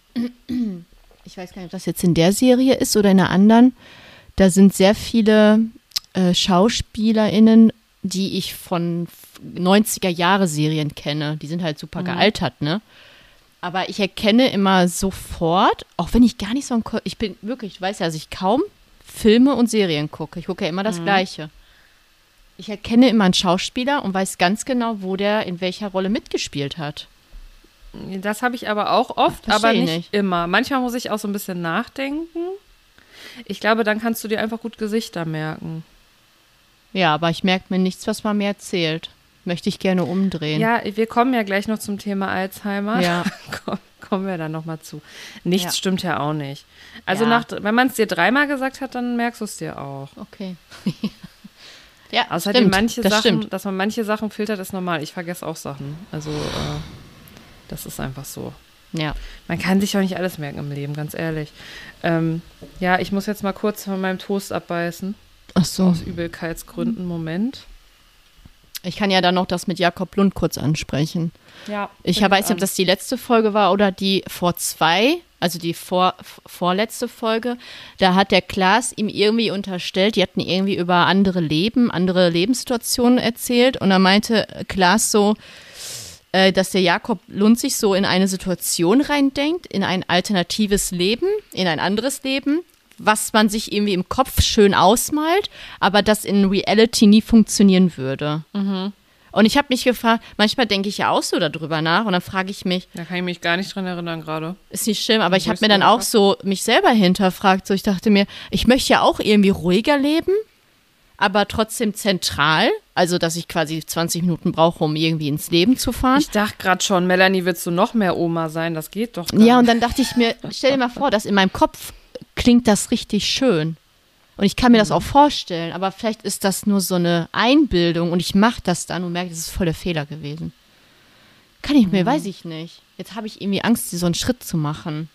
ich weiß gar nicht, ob das jetzt in der Serie ist oder in einer anderen. Da sind sehr viele äh, SchauspielerInnen, die ich von 90er-Jahre-Serien kenne. Die sind halt super gealtert, ne? Aber ich erkenne immer sofort, auch wenn ich gar nicht so ein, Ko ich bin wirklich, ich weiß ja, dass ich kaum Filme und Serien gucke. Ich gucke ja immer das Gleiche. Ich erkenne immer einen Schauspieler und weiß ganz genau, wo der in welcher Rolle mitgespielt hat. Das habe ich aber auch oft, Versteh aber ich nicht, nicht. immer. Manchmal muss ich auch so ein bisschen nachdenken. Ich glaube, dann kannst du dir einfach gut Gesichter merken. Ja, aber ich merke mir nichts, was man mir erzählt. Möchte ich gerne umdrehen. Ja, wir kommen ja gleich noch zum Thema Alzheimer. Ja. Komm- kommen wir dann nochmal zu. Nichts Ja. stimmt ja auch nicht. Also Ja. nach, wenn man es dir dreimal gesagt hat, dann merkst du es dir auch. Okay. ja, Außerdem stimmt, manche das Sachen, stimmt. dass man manche Sachen filtert, ist normal. Ich vergesse auch Sachen. Also äh, das ist einfach so. Ja. Man kann sich auch nicht alles merken im Leben, ganz ehrlich. Ähm, ja, ich muss jetzt mal kurz von meinem Toast abbeißen. Ach so. Aus Übelkeitsgründen. Moment. Ich kann ja dann noch das mit Jakob Lund kurz ansprechen. Ja. Ich weiß nicht, ob das die letzte Folge war oder die vor zwei, also die vor, vorletzte Folge. Da hat der Klaas ihm irgendwie unterstellt, die hatten irgendwie über andere Leben, andere Lebenssituationen erzählt. Und da meinte Klaas so, äh, dass der Jakob Lund sich so in eine Situation reindenkt, in ein alternatives Leben, in ein anderes Leben, was man sich irgendwie im Kopf schön ausmalt, aber das in Reality nie funktionieren würde. Und ich habe mich gefragt, manchmal denke ich ja auch so darüber nach und dann frage ich mich, Da kann ich mich gar nicht dran erinnern gerade. ist nicht schlimm, aber ich habe mir dann auch so mich selber hinterfragt. So, ich dachte mir, ich möchte ja auch irgendwie ruhiger leben, aber trotzdem zentral. Also, dass ich quasi 20 Minuten brauche, um irgendwie ins Leben zu fahren. Ich dachte gerade schon, Melanie, willst du noch mehr Oma sein? Das geht doch gar Ja, und nicht. dann dachte ich mir, stell dir mal vor, dass in meinem Kopf klingt das richtig schön. Und ich kann mir Mhm. das auch vorstellen, aber vielleicht ist das nur so eine Einbildung und ich mache das dann und merke, das ist voll der Fehler gewesen. Kann ich Mhm. mir, weiß ich nicht. Jetzt habe ich irgendwie Angst, so einen Schritt zu machen.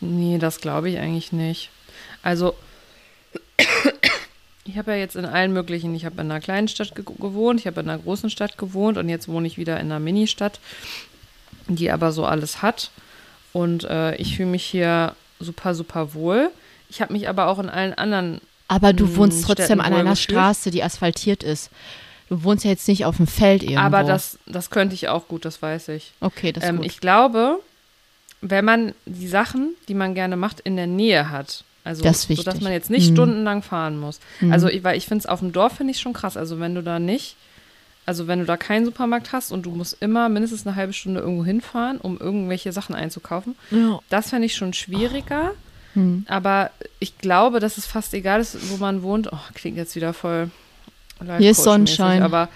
Nee, das glaube ich eigentlich nicht. Also, ich habe ja jetzt in allen möglichen, ich habe in einer kleinen Stadt ge gewohnt, ich habe in einer großen Stadt gewohnt und jetzt wohne ich wieder in einer Ministadt, die aber so alles hat. Und äh, ich fühle mich hier super, super wohl. Ich habe mich aber auch in allen anderen Aber du Hm, wohnst trotzdem Städten an wohl einer. Straße, die asphaltiert ist. Du wohnst ja jetzt nicht auf dem Feld irgendwo. Aber das, das könnte ich auch gut, das weiß ich. Okay, das ist Ähm, gut. ich glaube, wenn man die Sachen, die man gerne macht, in der Nähe hat, also Das ist sodass wichtig. man jetzt nicht Mhm. stundenlang fahren muss. Also ich, weil ich finde es auf dem Dorf finde ich schon krass. Also wenn du da nicht Also wenn du da keinen Supermarkt hast und du musst immer mindestens eine halbe Stunde irgendwo hinfahren, um irgendwelche Sachen einzukaufen, Ja. das fände ich schon schwieriger. Hm. Aber ich glaube, dass es fast egal ist, wo man wohnt. Oh, klingt jetzt wieder voll. Hier ist Sonnenschein. Aber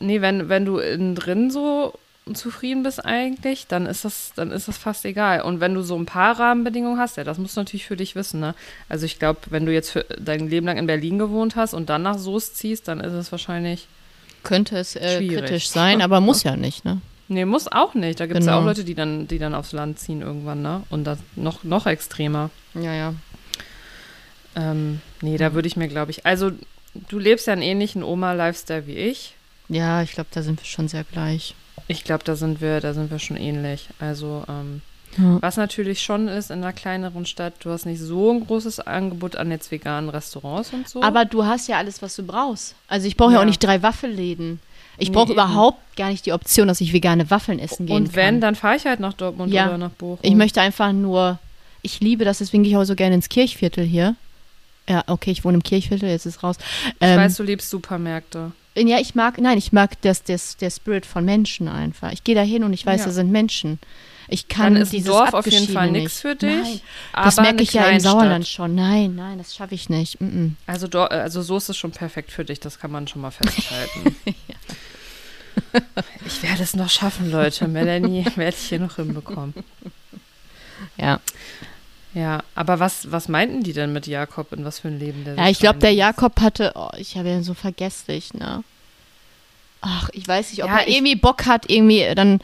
nee, wenn, wenn du innen drin so zufrieden bist eigentlich, dann ist das, dann ist das fast egal. Und wenn du so ein paar Rahmenbedingungen hast, ja, das musst du natürlich für dich wissen, ne? Also ich glaube, wenn du jetzt für dein Leben lang in Berlin gewohnt hast und dann nach Soest ziehst, dann ist es wahrscheinlich. Könnte es äh, kritisch sein, aber muss ja nicht, ne? Nee, muss auch nicht. Da gibt es ja Genau. auch Leute, die dann, die dann aufs Land ziehen irgendwann, ne? Und das noch, noch extremer. Ja, ja. Ähm, nee, da würde ich mir, glaube ich. Also, du lebst ja einen ähnlichen Oma-Lifestyle wie ich. Ja, ich glaube, da sind wir schon sehr gleich. Ich glaube, da sind wir, da sind wir schon ähnlich. Also, ähm, Ja. was natürlich schon ist in einer kleineren Stadt, du hast nicht so ein großes Angebot an jetzt veganen Restaurants und so. Aber du hast ja alles, was du brauchst. Also ich brauche ja. Ja. auch nicht drei Waffelläden. Ich Nee, brauche überhaupt gar nicht die Option, dass ich vegane Waffeln essen gehen und wenn, kann. dann fahre ich halt nach Dortmund Ja. oder nach Bochum. Ich möchte einfach nur, ich liebe das, deswegen gehe ich auch so gerne ins Kirchviertel hier. Ja, okay, ich wohne im Kirchviertel, jetzt ist es raus. ich Ähm, weiß, du liebst Supermärkte. ja, ich mag, nein, ich mag das, das, der Spirit von Menschen einfach. Ich gehe da hin und ich weiß, Ja. da sind Menschen. Ich kann Dann ist dieses Dorf auf jeden Fall nicht. nichts für dich. Nein, das merke ich ja im. Sauerland schon. Nein, nein, das schaffe ich nicht. Mm -mm. Also, also so ist es schon perfekt für dich, das kann man schon mal festhalten. Ich werde es noch schaffen, Leute. Melanie werde ich hier noch hinbekommen. Ja. Ja, aber was, was meinten die denn mit Jakob und was für ein Leben der Ja, ich glaube, der? Jakob hatte, oh, ich habe ihn so vergesslich, ne? Ach, ich weiß nicht, ob Ja, er irgendwie Bock hat, irgendwie dann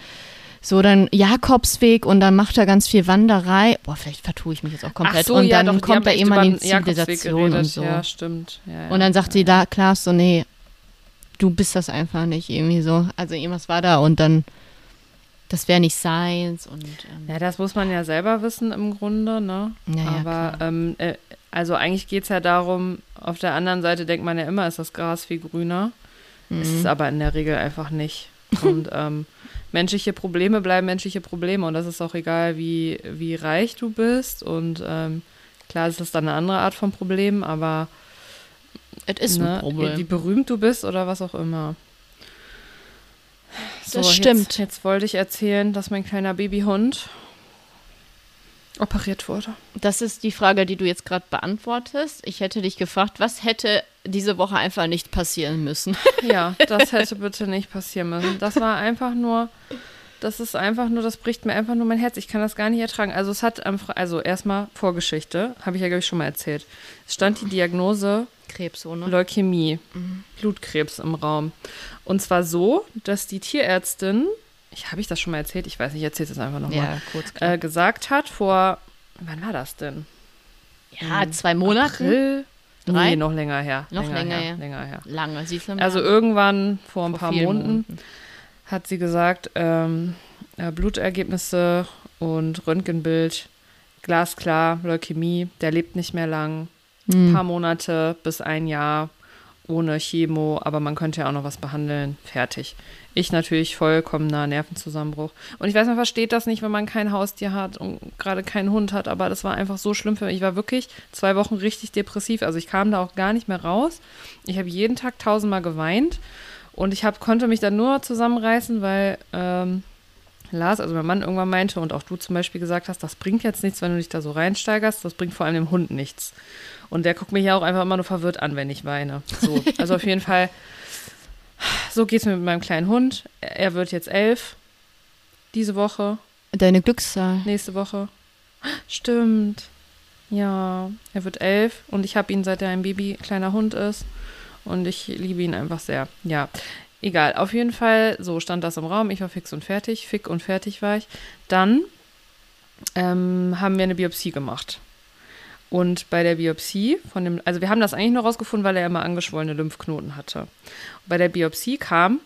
so dann Jakobsweg und dann macht er ganz viel Wanderei. Boah, vielleicht vertue ich mich jetzt auch komplett. So, und ja, dann doch, kommt er in über die Zivilisation und so. Ja, stimmt. Ja, und dann sagt sie da, Klaas, so, nee, du bist das einfach nicht irgendwie so. Also irgendwas war da und dann, das wäre nicht seins und ähm, Ja, das muss man ja selber wissen im Grunde, ne? Ja, Aber klar. ähm, äh, also eigentlich geht es ja darum, auf der anderen Seite denkt man ja immer, ist das Gras viel grüner. Ist mhm. es aber in der Regel einfach nicht. Und ähm, menschliche Probleme bleiben menschliche Probleme und das ist auch egal, wie, wie reich du bist. Und ähm, klar ist das dann eine andere Art von Problem, aber es ist ne, ein Problem. wie berühmt du bist oder was auch immer. Das stimmt. Jetzt, jetzt wollte ich erzählen, dass mein kleiner Babyhund operiert wurde. Das ist die Frage, die du jetzt gerade beantwortest. Ich hätte dich gefragt, was hätte diese Woche einfach nicht passieren müssen? Ja, das hätte bitte nicht passieren müssen. Das war einfach nur, das ist einfach nur, das bricht mir einfach nur mein Herz. Ich kann das gar nicht ertragen. Also es hat Fre- also erstmal Vorgeschichte, habe ich ja glaube ich schon mal erzählt. Es stand die Diagnose Krebs, so, ne? Leukämie, Blutkrebs im Raum. Und zwar so, dass die Tierärztin, ich habe ich das schon mal erzählt, ich weiß nicht, ich erzähle es einfach nochmal, Ja, kurz. äh, gesagt hat vor, wann war das denn? ja, zwei Monate. April? Drei? Nee, noch länger her. Noch länger her. her. Länger her. Lange, siehst du mal. Also irgendwann vor ein Vor paar Monaten Monaten. hat sie gesagt, ähm, äh, Blutergebnisse und Röntgenbild, glasklar, Leukämie, der lebt nicht mehr lang. Ein Hm. paar Monate bis ein Jahr ohne Chemo, aber man könnte ja auch noch was behandeln. Fertig. Ich natürlich vollkommener Nervenzusammenbruch. Und ich weiß, man versteht das nicht, wenn man kein Haustier hat und gerade keinen Hund hat, aber das war einfach so schlimm für mich. Ich war wirklich zwei Wochen richtig depressiv. Also ich kam da auch gar nicht mehr raus. Ich habe jeden Tag tausendmal geweint und ich hab, konnte mich dann nur zusammenreißen, weil ähm, Lars, also mein Mann, irgendwann meinte und auch du zum Beispiel gesagt hast, das bringt jetzt nichts, wenn du dich da so reinsteigerst. Das bringt vor allem dem Hund nichts. Und der guckt mich ja auch einfach immer nur verwirrt an, wenn ich weine. So, also auf jeden Fall, so geht's mir mit meinem kleinen Hund. Er wird jetzt elf. Diese Woche, Deine Glückszahl. nächste Woche. Stimmt. Ja, er wird elf und ich habe ihn, seit er ein Baby, kleiner Hund ist. Und ich liebe ihn einfach sehr. Ja, egal. Auf jeden Fall, so stand das im Raum. Ich war fix und fertig. Fick und fertig war ich. Dann ähm, haben wir eine Biopsie gemacht. Und bei der Biopsie von dem, also wir haben das eigentlich nur rausgefunden, weil er immer angeschwollene Lymphknoten hatte. Bei der Biopsie kam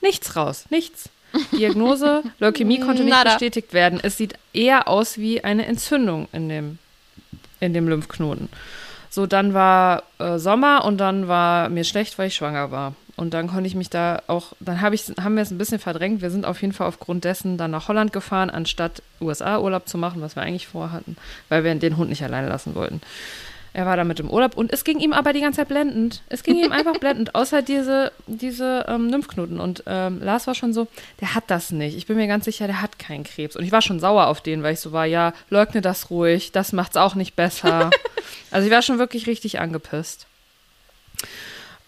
nichts raus, nichts. Diagnose, Leukämie konnte nicht Nada. bestätigt werden. Es sieht eher aus wie eine Entzündung in dem, in dem Lymphknoten. So, dann war äh, Sommer und dann war mir schlecht, weil ich schwanger war. Und dann konnte ich mich da auch, dann hab ich, haben wir es ein bisschen verdrängt. Wir sind auf jeden Fall aufgrund dessen dann nach Holland gefahren, anstatt USA Urlaub zu machen, was wir eigentlich vorhatten, weil wir den Hund nicht alleine lassen wollten. Er war da mit im Urlaub und es ging ihm aber die ganze Zeit blendend. Es ging ihm einfach blendend, außer diese, diese ähm, Lymphknoten. Und ähm, Lars war schon so, der hat das nicht. Ich bin mir ganz sicher, der hat keinen Krebs. Und ich war schon sauer auf den, weil ich so war, ja, leugne das ruhig, das macht's auch nicht besser. also ich war schon wirklich richtig angepisst.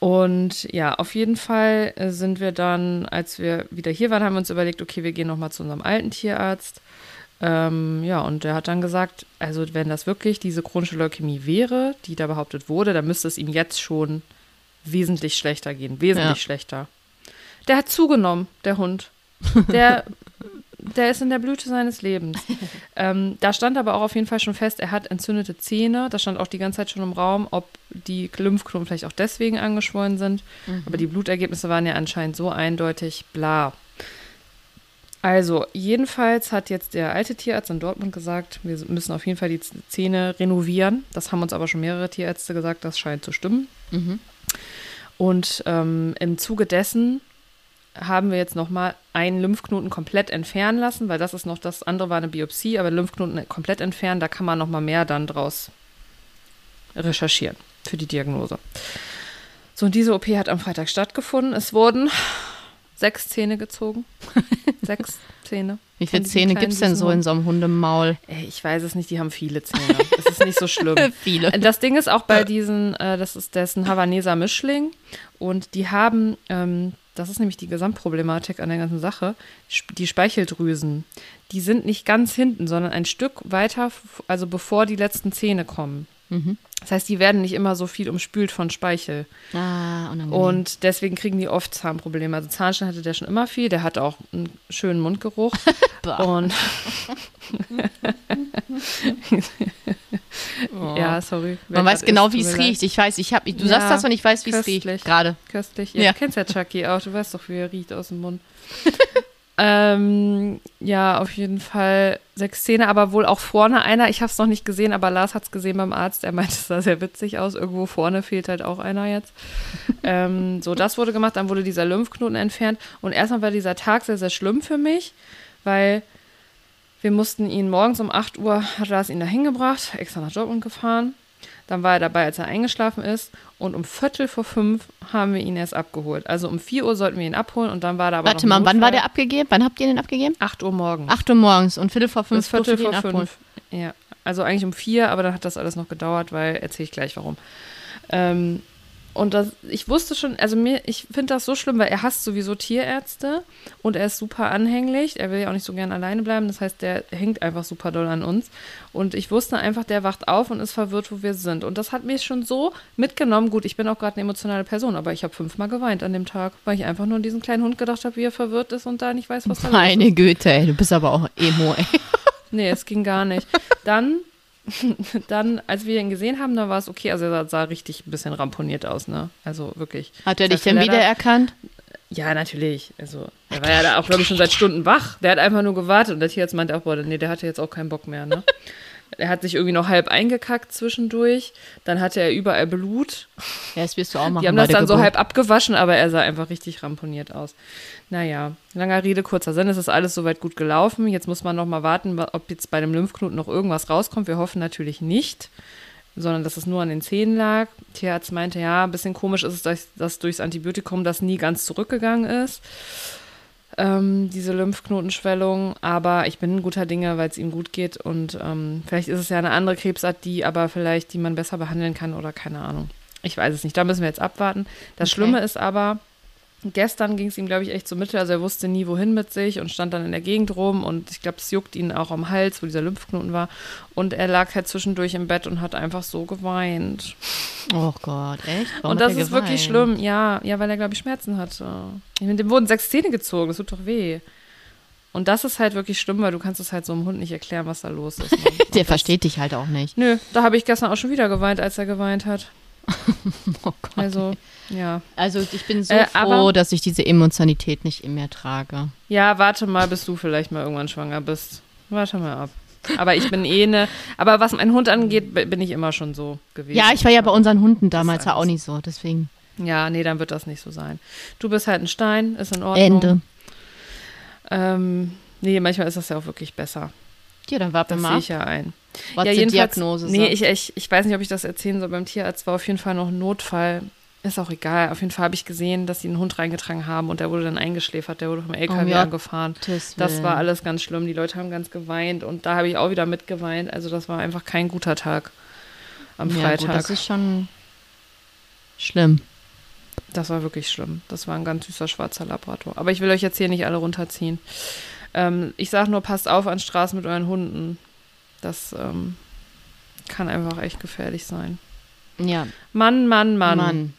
Und ja, auf jeden Fall äh, sind wir dann, als wir wieder hier waren, haben wir uns überlegt, okay, wir gehen nochmal zu unserem alten Tierarzt. Ähm, ja, und der hat dann gesagt, also wenn das wirklich diese chronische Leukämie wäre, die da behauptet wurde, dann müsste es ihm jetzt schon wesentlich schlechter gehen. Wesentlich ja. schlechter. Der hat zugenommen, der Hund. Der, der ist in der Blüte seines Lebens. ähm, da stand aber auch auf jeden Fall schon fest, er hat entzündete Zähne. Das stand auch die ganze Zeit schon im Raum, ob die Lymphknoten vielleicht auch deswegen angeschwollen sind. Mhm. Aber die Blutergebnisse waren ja anscheinend so eindeutig bla. Also, jedenfalls hat jetzt der alte Tierarzt in Dortmund gesagt, wir müssen auf jeden Fall die Zähne renovieren. Das haben uns aber schon mehrere Tierärzte gesagt, das scheint zu stimmen. Mhm. Und ähm, im Zuge dessen haben wir jetzt nochmal einen Lymphknoten komplett entfernen lassen, weil das ist noch, das andere war eine Biopsie, aber Lymphknoten komplett entfernen, da kann man nochmal mehr dann draus recherchieren für die Diagnose. So, und diese OP hat am Freitag stattgefunden. Es wurden sechs Zähne gezogen. sechs Zähne. Wie viele Zähne gibt es denn so in so einem Hundemaul? Ey, ich weiß es nicht, die haben viele Zähne. Das ist nicht so schlimm. viele. Das Ding ist auch bei diesen, äh, das ist dessen Havaneser Mischling und die haben, ähm, das ist nämlich die Gesamtproblematik an der ganzen Sache, die Speicheldrüsen, die sind nicht ganz hinten, sondern ein Stück weiter, also bevor die letzten Zähne kommen. Mhm. Das heißt, die werden nicht immer so viel umspült von Speichel. Ah, unangenehm. Und deswegen kriegen die oft Zahnprobleme. Also Zahnstein hatte der schon immer viel. Der hatte auch einen schönen Mundgeruch. und oh. ja, sorry. Man weiß genau, wie es riecht. Ich weiß, ich habe, du ja, sagst das und ich weiß, wie es riecht. Gerade. Köstlich. Ja, ja. Du kennst ja Chucky auch. Du weißt doch, wie er riecht aus dem Mund. Ähm, ja, auf jeden Fall sechs Zähne, aber wohl auch vorne einer. Ich habe es noch nicht gesehen, aber Lars hat es gesehen beim Arzt. Er meinte, es sah sehr witzig aus. Irgendwo vorne fehlt halt auch einer jetzt. ähm, so, das wurde gemacht. Dann wurde dieser Lymphknoten entfernt. Und erstmal war dieser Tag sehr, sehr schlimm für mich, weil wir mussten ihn morgens um 8 Uhr, hat Lars ihn da hingebracht, extra nach Dortmund gefahren. Dann war er dabei, als er eingeschlafen ist. Und um Viertel vor fünf haben wir ihn erst abgeholt. Also um vier Uhr sollten wir ihn abholen und dann war er aber. Warte mal, wann war der abgegeben? Wann habt ihr den abgegeben? Acht Uhr morgens. Acht Uhr morgens und Viertel vor fünf. Bis Viertel vor fünf. Abholen. Ja, also eigentlich um vier, aber dann hat das alles noch gedauert, weil erzähle ich gleich warum. Ähm, und das, ich wusste schon, also mir, ich finde das so schlimm, weil er hasst sowieso Tierärzte und er ist super anhänglich. Er will ja auch nicht so gern alleine bleiben. Das heißt, der hängt einfach super doll an uns. Und ich wusste einfach, der wacht auf und ist verwirrt, wo wir sind. Und das hat mich schon so mitgenommen. Gut, ich bin auch gerade eine emotionale Person, aber ich habe fünfmal geweint an dem Tag, weil ich einfach nur an diesen kleinen Hund gedacht habe, wie er verwirrt ist und da nicht weiß, was da Meine ist. Meine Güte, ey, du bist aber auch Emo, ey. nee, es ging gar nicht. Dann dann, als wir ihn gesehen haben, da war es okay. Also er sah, sah, richtig ein bisschen ramponiert aus, ne? Also wirklich. Hat er dich denn wiedererkannt? Ja, natürlich. Also, er war ja da auch, glaube ich, schon seit Stunden wach. Der hat einfach nur gewartet und der Tierarzt meinte auch, boah, nee, der hatte jetzt auch keinen Bock mehr, ne? Er hat sich irgendwie noch halb eingekackt zwischendurch. Dann hatte er überall Blut. Ja, das wirst du auch machen. Die haben das dann Geburt. so halb abgewaschen, aber er sah einfach richtig ramponiert aus. Naja, langer Rede, kurzer Sinn. Es ist alles soweit gut gelaufen. Jetzt muss man noch mal warten, ob jetzt bei dem Lymphknoten noch irgendwas rauskommt. Wir hoffen natürlich nicht, sondern dass es nur an den Zähnen lag. Tierarzt meinte, ja, ein bisschen komisch ist es, dass, dass durchs Antibiotikum das nie ganz zurückgegangen ist ähm, diese Lymphknotenschwellung. Aber ich bin guter Dinge, weil es ihm gut geht. Und ähm, vielleicht ist es ja eine andere Krebsart, die aber vielleicht, die man besser behandeln kann oder keine Ahnung. Ich weiß es nicht. Da müssen wir jetzt abwarten. Das okay. Schlimme ist aber, Gestern ging es ihm, glaube ich, echt so mittel. Also er wusste nie, wohin mit sich und stand dann in der Gegend rum. Und ich glaube, es juckt ihn auch am Hals, wo dieser Lymphknoten war. Und er lag halt zwischendurch im Bett und hat einfach so geweint. Oh Gott, echt? Warum und das ist geweint? wirklich schlimm. Ja, ja, weil er, glaube ich, Schmerzen hatte. Mit dem wurden sechs Zähne gezogen. Das tut doch weh. Und das ist halt wirklich schlimm, weil du kannst es halt so einem Hund nicht erklären, was da los ist. Der versteht dich halt auch nicht. Nö, da habe ich gestern auch schon wieder geweint, als er geweint hat. oh Gott. Also, ja. Also ich bin so äh, froh, dass ich diese Emotionalität nicht in mir trage. Ja, warte mal, bis du vielleicht mal irgendwann schwanger bist. Warte mal ab. Aber ich bin eh ne. Aber was meinen Hund angeht, bin ich immer schon so gewesen. Ja, ich war ja bei unseren Hunden damals ja auch nicht so, deswegen. Ja, nee, dann wird das nicht so sein. Du bist halt ein Stein, ist in Ordnung. Ende. Ähm, nee, manchmal ist das ja auch wirklich besser. Ja, dann warten wir mal. Das sehe ich ja ein. Was ja, die Diagnose nee, ich, ich, ich weiß nicht, ob ich das erzählen soll. Beim Tierarzt war auf jeden Fall noch ein Notfall. Ist auch egal. Auf jeden Fall habe ich gesehen, dass sie einen Hund reingetragen haben und der wurde dann eingeschläfert. Der wurde vom LKW ja. angefahren. Das war alles ganz schlimm. Die Leute haben ganz geweint und da habe ich auch wieder mitgeweint. Also das war einfach kein guter Tag am Ja, Freitag. gut, das ist schon schlimm. Das war wirklich schlimm. Das war ein ganz süßer schwarzer Labrador. Aber ich will euch jetzt hier nicht alle runterziehen. Ähm, ich sage nur, passt auf an Straßen mit euren Hunden. Das ähm, kann einfach echt gefährlich sein. Ja, Mann, Mann, Mann. Mann.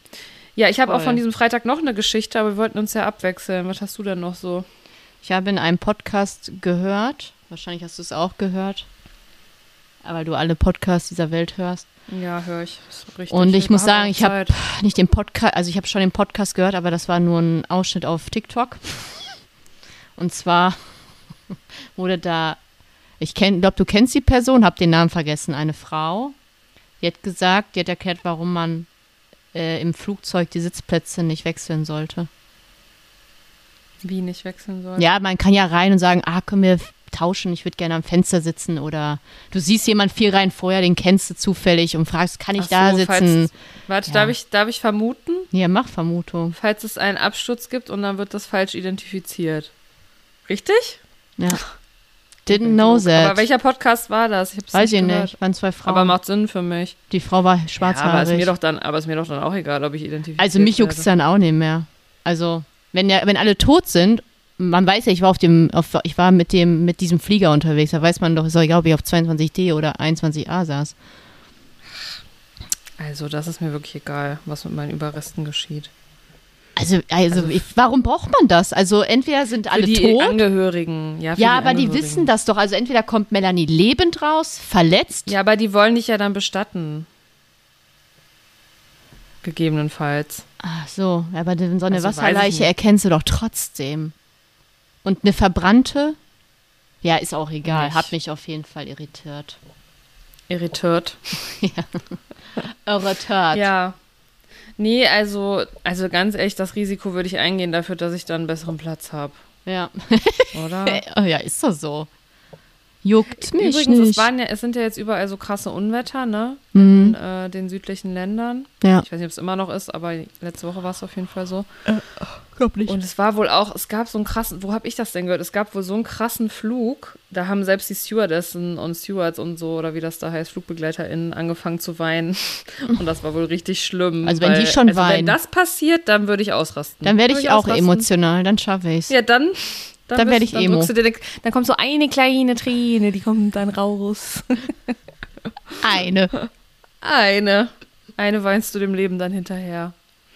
Ja, ich habe auch von diesem Freitag noch eine Geschichte, aber wir wollten uns ja abwechseln. Was hast du denn noch so? Ich habe in einem Podcast gehört, wahrscheinlich hast du es auch gehört, weil du alle Podcasts dieser Welt hörst. Ja, höre ich. Richtig. Und ich muss sagen, ich habe nicht den Podcast, also ich habe schon den Podcast gehört, aber das war nur ein Ausschnitt auf TikTok. Und zwar wurde da, ich glaube, du kennst die Person, hab den Namen vergessen, eine Frau. Die hat gesagt, die hat erklärt, warum man äh, im Flugzeug die Sitzplätze nicht wechseln sollte. Wie nicht wechseln soll. Ja, man kann ja rein und sagen, ah, können wir tauschen, ich würde gerne am Fenster sitzen oder du siehst jemand vier Reihen vorher, den kennst du zufällig und fragst, kann ich Ach da so, sitzen? Falls, warte, Ja. darf, ich, darf ich vermuten? Ja, mach Vermutung. Falls es einen Absturz gibt und dann wird das falsch identifiziert. Richtig? Ja. Didn't know that. Aber welcher Podcast war das? Ich Weiß ich gehört. nicht, waren zwei Frauen. Aber macht Sinn für mich. die Frau war Ja, aber ist schwarzhaarig. mir doch dann, aber ist mir doch dann auch egal, ob ich identifiziert also mich juckt's werde. dann auch nicht mehr. Also, wenn ja, wenn alle tot sind, man weiß ja, ich war auf dem, auf, ich war mit dem, mit diesem Flieger unterwegs, da weiß man doch, ist doch egal, ob ich auf 22D oder 21A saß. Also, das ist mir wirklich egal, was mit meinen Überresten geschieht. Also, also, ich, warum braucht man das? Also, entweder sind alle für die tot. Angehörigen. Ja, Ja, die aber die wissen das doch. Also entweder kommt Melanie lebend raus, verletzt. Ja, aber die wollen dich ja dann bestatten. Gegebenenfalls. Ach so, aber so eine Also Wasserleiche erkennst du doch trotzdem. Und eine verbrannte? Ja, ist auch egal. Nicht. Hat mich auf jeden Fall irritiert. Irritiert. Irritiert. Ja. Nee, also, also ganz ehrlich, das Risiko würde ich eingehen dafür, dass ich dann einen besseren Platz habe. Ja. Oder? oh, ja, ist doch so. Juckt mich Übrigens, nicht. es, waren ja, es sind ja jetzt überall so krasse Unwetter, ne? Mhm. In äh, den südlichen Ländern. Ja, Ich weiß nicht, ob es immer noch ist, aber letzte Woche war es auf jeden Fall so. Glaub nicht. Und es war wohl auch, es gab so einen krassen, wo habe ich das denn gehört? Es gab wohl so einen krassen Flug, da haben selbst die Stewardessen und Stewards und so, oder wie das da heißt, FlugbegleiterInnen angefangen zu weinen. Und das war wohl richtig schlimm. Also wenn die schon also weinen. Wenn das passiert, dann würde ich ausrasten. Dann werde Würde ich auch ausrasten. emotional, dann schaffe ich's. Ja, dann. Dann werd bist- ich Emo. drückst du dir Dann kommt so eine kleine Träne, die kommt dann raus. Eine. Eine. Eine weinst du dem Leben dann hinterher.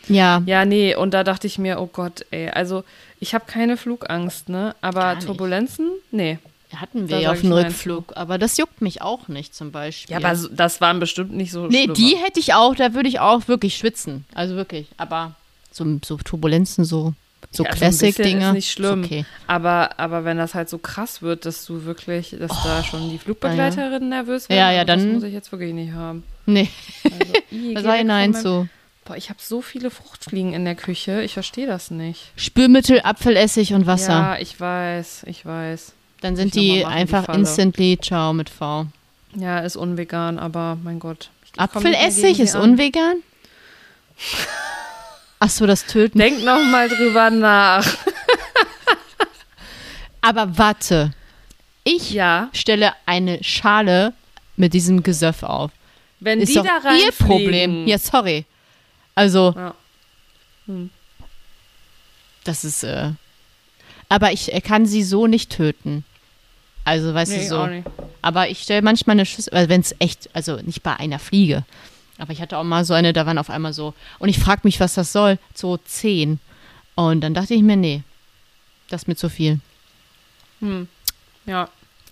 Ja. Ja, nee, und da dachte ich mir, oh Gott, ey, also ich habe keine Flugangst, ne? Aber. Turbulenzen? Nee. Hatten wir ja auf dem Nein Rückflug. Aber das juckt mich auch nicht zum Beispiel. Ja, aber so, das waren bestimmt nicht so Nee, schlimme. die hätte ich auch, da würde ich auch wirklich schwitzen. Also wirklich. Aber so, so Turbulenzen, so, so Ja, so Classic-Dinge. ist nicht schlimm. okay. Aber, aber wenn das halt so krass wird, dass du wirklich, dass da schon die Flugbegleiterin nervös wird, Oh, Ja, ja, das dann- muss ich jetzt wirklich nicht haben. Nee, Also, ih, da geh sag weg ich von nein zu. Boah, ich habe so viele Fruchtfliegen in der Küche, ich verstehe das nicht. Spülmittel, Apfelessig und Wasser. Ja, ich weiß, ich weiß. Dann sind die machen, die einfach Falle. instantly ciao mit V. Ja, ist unvegan, aber mein Gott. Apfelessig ist an. unvegan? Ach so, das Töten. Denk noch mal drüber nach. Aber warte. Ich Ja, stelle eine Schale mit diesem Gesöff auf. wenn Ist die da rein ihr Problem. Ja, sorry. Also, Ja. das ist, äh, aber ich äh, kann sie so nicht töten. Also, weißt Nee, du, so. auch nicht. Aber ich stelle manchmal eine Schüssel, also wenn es echt, also nicht bei einer Fliege. Aber ich hatte auch mal so eine, da waren auf einmal so, und ich frage mich, was das soll, so zehn. Und dann dachte ich mir, nee, das ist mir zu viel. Hm. Ja.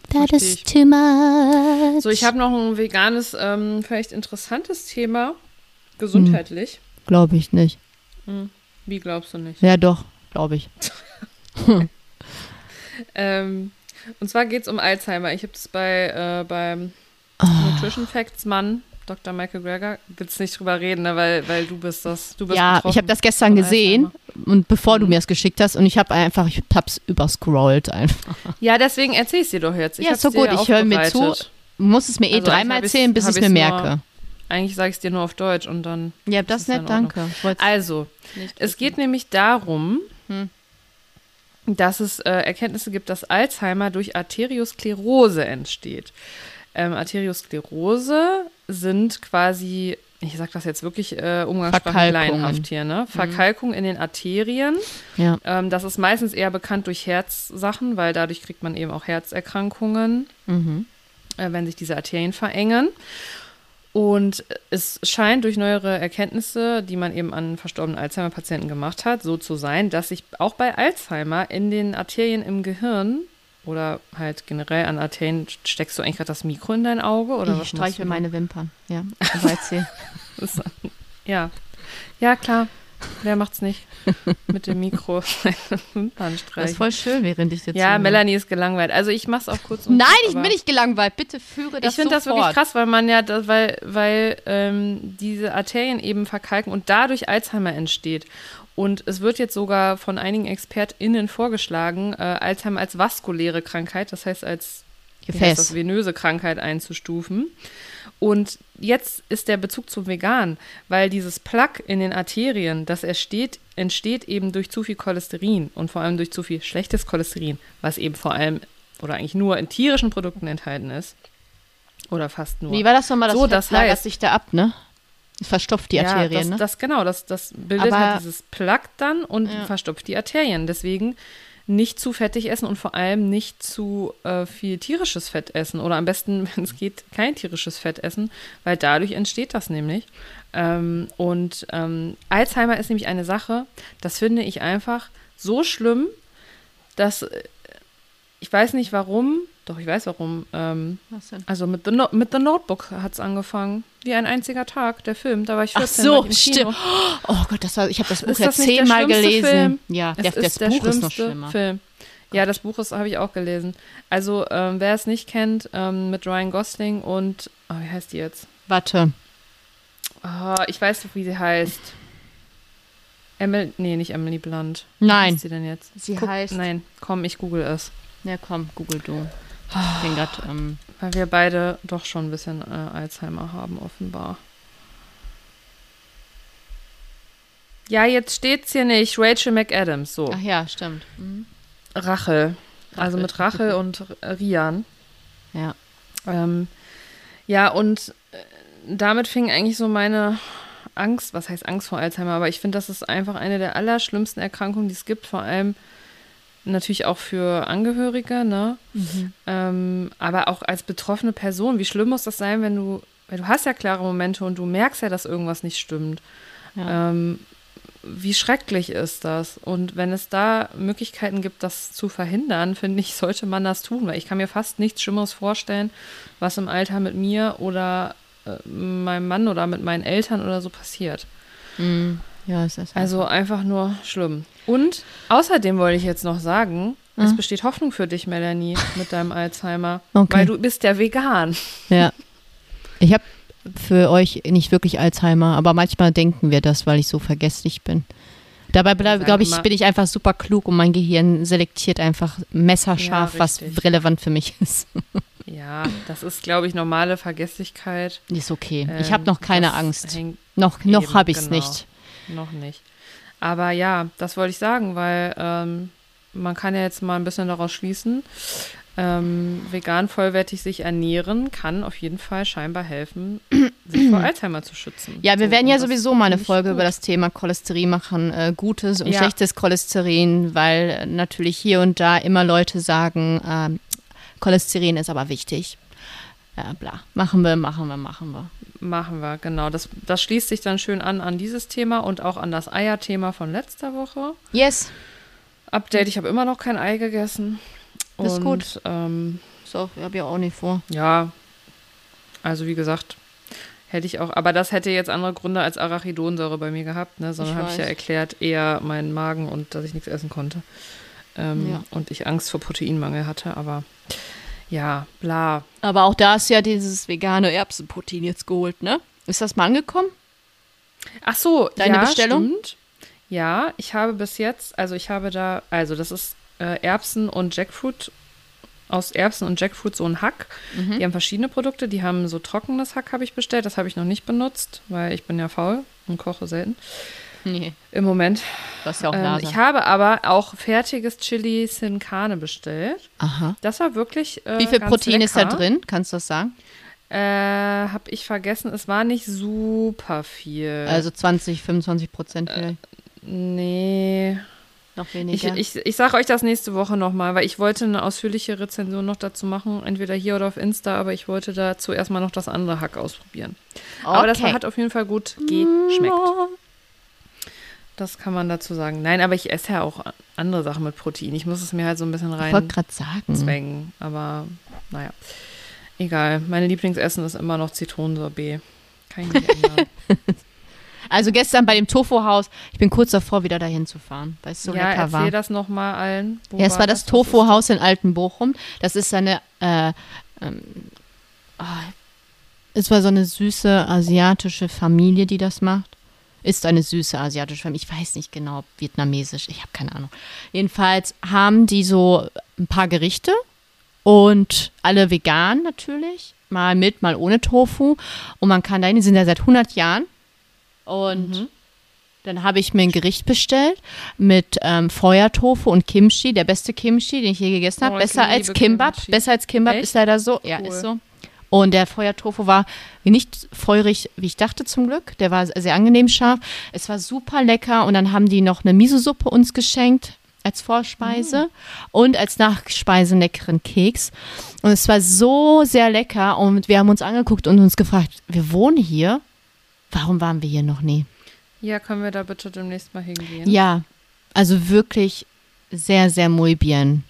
That is too much. So, ich habe noch ein veganes, ähm, vielleicht interessantes Thema. Gesundheitlich. Glaube ich nicht. Wie glaubst du nicht? Ja, doch, glaube ich. Ähm, und zwar geht es um Alzheimer. Ich habe das bei äh, beim Ah. Nutrition Facts Mann, Dr. Michael Greger, willst nicht drüber reden, ne? weil, weil du bist das. Du bist Ja, ich habe das gestern gesehen Alzheimer. und bevor du Mhm. mir das geschickt hast und ich habe einfach, ich hab's überscrollt einfach. Ja, deswegen erzähl ich dir doch jetzt. Ich Ja, ist so gut, ich höre mir zu. Du musst es mir eh Also dreimal erzählen, bis ich es mir merke. Eigentlich sage ich es dir nur auf Deutsch und dann. Ja, das ist nett, danke. Wollt's Also, es geht nämlich darum, Hm. dass es äh, Erkenntnisse gibt, dass Alzheimer durch Arteriosklerose entsteht. Ähm, Arteriosklerose sind quasi, ich sage das jetzt wirklich äh, umgangssprachlich hier, ne? Verkalkung in den Arterien. Ja. Ähm, das ist meistens eher bekannt durch Herzsachen, weil dadurch kriegt man eben auch Herzerkrankungen Mhm. äh, wenn sich diese Arterien verengen. Und es scheint durch neuere Erkenntnisse, die man eben an verstorbenen Alzheimer-Patienten gemacht hat, so zu sein, dass sich auch bei Alzheimer in den Arterien im Gehirn oder halt generell an Arterien, steckst du eigentlich gerade das Mikro in dein Auge oder Ich was streiche machst du? meine Wimpern. Ja, Ja. Ja, klar. Wer macht's nicht? Mit dem Mikro Das ist voll schön, während ich jetzt Ja, Melanie ist gelangweilt. Also ich mach's auch kurz und Nein, knapp, ich bin nicht gelangweilt. Bitte führe das ich finde das wirklich krass, weil man ja, das, weil, weil ähm, diese Arterien eben verkalken und dadurch Alzheimer entsteht. Und es wird jetzt sogar von einigen ExpertInnen vorgeschlagen, äh, Alzheimer als vaskuläre Krankheit, das heißt als heißt das, Gefäß. venöse Krankheit einzustufen. Und jetzt ist der Bezug zum Vegan, weil dieses Plaque in den Arterien, das entsteht, entsteht eben durch zu viel Cholesterin und vor allem durch zu viel schlechtes Cholesterin, was eben vor allem oder eigentlich nur in tierischen Produkten enthalten ist. Oder fast nur. Wie war das nochmal? Das So, das lagert heißt- sich da ab, ne? Das verstopft die ja, Arterien, das, ne? das genau, das, das bildet Aber- halt dieses Plaque dann und Ja. verstopft die Arterien. Deswegen nicht zu fettig essen und vor allem nicht zu äh, viel tierisches Fett essen oder am besten, wenn es geht, kein tierisches Fett essen, weil dadurch entsteht das nämlich. Ähm, und ähm, Alzheimer ist nämlich eine Sache, das finde ich einfach so schlimm, dass äh, ich weiß nicht warum, doch ich weiß warum. Ähm, Was denn? also mit The, no mit The Notebook hat es angefangen. Wie ein einziger Tag, der Film. Da war ich Ach 14 so, war ich stimmt. Oh Gott, das war, ich habe das Buch Ist der zehnmal gelesen. Film? Ja, Es der, das ist der Buch ist noch schlimmste schlimmer. Film. Ja, das Buch habe ich auch gelesen. Also, ähm, wer es nicht kennt, ähm, mit Ryan Gosling und, oh, wie heißt die jetzt? Warte. Oh, ich weiß doch, wie sie heißt. Emily, nee, nicht Emily Blunt. Nein. Wie heißt sie denn jetzt? Sie heißt- Nein, komm, ich google es. Ja, komm, google du. Ich bin gerade, ähm, Weil wir beide doch schon ein bisschen äh, Alzheimer haben, offenbar. Ja, jetzt steht's hier nicht. Rachel McAdams, so. ach ja, stimmt. Mhm. Rachel. Also mit Rachel und Rian. Ja. Ähm, ja, und äh, damit fing eigentlich so meine Angst, was heißt Angst vor Alzheimer, aber ich finde, das ist einfach eine der allerschlimmsten Erkrankungen, die es gibt, vor allem natürlich auch für Angehörige, ne? Ähm, aber auch als betroffene Person, wie schlimm muss das sein, wenn du, weil du hast ja klare Momente und du merkst ja, dass irgendwas nicht stimmt. Ja. Ähm, wie schrecklich ist das? Und wenn es da Möglichkeiten gibt, das zu verhindern, finde ich, sollte man das tun, weil ich kann mir fast nichts Schlimmeres vorstellen, was im Alter mit mir oder äh, meinem Mann oder mit meinen Eltern oder so passiert. Mhm. Ja, ist das. Also einfach nur schlimm. Und außerdem wollte ich jetzt noch sagen, es besteht Hoffnung für dich, Melanie, mit deinem Alzheimer, Okay. weil du bist ja vegan. Ja. Ich habe für euch nicht wirklich Alzheimer, aber manchmal denken wir das, weil ich so vergesslich bin. Dabei glaube ich, bin ich einfach super klug und mein Gehirn selektiert einfach messerscharf, Ja, was relevant für mich ist. Ja, das ist, glaube ich, normale Vergesslichkeit. ist okay. ich Ähm, habe noch keine Angst. Noch, noch habe ich es genau. nicht. Noch nicht. Aber ja, das wollte ich sagen, weil ähm, man kann ja jetzt mal ein bisschen daraus schließen, ähm, vegan vollwertig sich ernähren kann auf jeden Fall scheinbar helfen, sich vor Alzheimer zu schützen. Ja, wir So, werden ja sowieso mal eine Folge gut. über das Thema Cholesterin machen, äh, gutes und Ja. schlechtes Cholesterin, weil äh, natürlich hier und da immer Leute sagen, ähm, Cholesterin ist aber wichtig. Ja, bla. Machen wir, machen wir, machen wir. Machen wir, genau. Das, das schließt sich dann schön an an dieses Thema und auch an das Eierthema von letzter Woche. Yes. Update, ich habe immer noch kein Ei gegessen. Das ist und, gut. Ähm, So, habe ich auch nicht vor. Ja, also wie gesagt, hätte ich auch, aber das hätte jetzt andere Gründe als Arachidonsäure bei mir gehabt, ne? sondern habe ich ja erklärt, eher meinen Magen und dass ich nichts essen konnte. Ähm, Ja. Und ich Angst vor Proteinmangel hatte, aber ja, bla. Aber auch da ist ja dieses vegane Erbsenprotein jetzt geholt, ne? Ist das mal angekommen? Ach so, Deine ja, Bestellung? Stimmt. Ja, ich habe bis jetzt, also ich habe da, also das ist äh, Erbsen und Jackfruit aus Erbsen und Jackfruit so ein Hack. Mhm. Die haben verschiedene Produkte. Die haben so trockenes Hack, habe ich bestellt. Das habe ich noch nicht benutzt, weil ich bin ja faul und koche selten. Nee, Im Moment. du hast ja auch Ähm, Nase. ich habe aber auch fertiges Chili Sin Carne bestellt. Aha. Das war wirklich. Äh, Wie viel Protein ist da lecker. drin? Kannst du das sagen? Äh, habe ich vergessen. Es war nicht super viel. Also 20, 25 Prozent vielleicht. nee. Noch Ich, weniger. ich, ich sage euch das nächste Woche nochmal, weil ich wollte eine ausführliche Rezension noch dazu machen, entweder hier oder auf Insta, aber ich wollte dazu erstmal noch das andere Hack ausprobieren. Aber das Okay. hat auf jeden Fall gut geschmeckt. Das kann man dazu sagen. Nein, aber ich esse ja auch andere Sachen mit Protein. Ich muss es mir halt so ein bisschen Ich wollte rein gerade sagen. zwängen. Aber naja, egal. Mein Lieblingsessen ist immer noch Zitronensorbet. Kann ich nicht ändern. Also gestern bei dem Tofu-Haus, ich bin kurz davor, wieder dahin zu fahren, weil es so ja, lecker war. erzähl das nochmal allen. Wo Ja, es war das Was ist Tofu-Haus in Altenbochum. Das ist eine, äh, ähm, ah, es war so eine süße asiatische Familie, die das macht. Ist eine süße asiatische Familie. Ich weiß nicht genau, vietnamesisch. Ich habe keine Ahnung. Jedenfalls haben die so ein paar Gerichte und alle vegan natürlich. Mal mit, mal ohne Tofu. Und man kann dahin, die sind da seit 100 Jahren. Und Mhm. dann habe ich mir ein Gericht bestellt mit ähm, Feuertofu und Kimchi, der beste Kimchi, den ich je gegessen habe. Oh, besser als Kimbab. Kimchi. Besser als Kimbab Echt? ist leider so. Ja, Cool. ist so. Und der Feuertofu war nicht feurig, wie ich dachte zum Glück. Der war sehr angenehm scharf. Es war super lecker. Und dann haben die noch eine Miso-Suppe uns geschenkt als Vorspeise und als Nachspeise einen leckeren Keks. Und es war so sehr lecker. Und wir haben uns angeguckt und uns gefragt, wir wohnen hier. Warum waren wir hier noch nie? Ja, können wir da bitte demnächst mal hingehen? Ja, also wirklich sehr, sehr muy bien.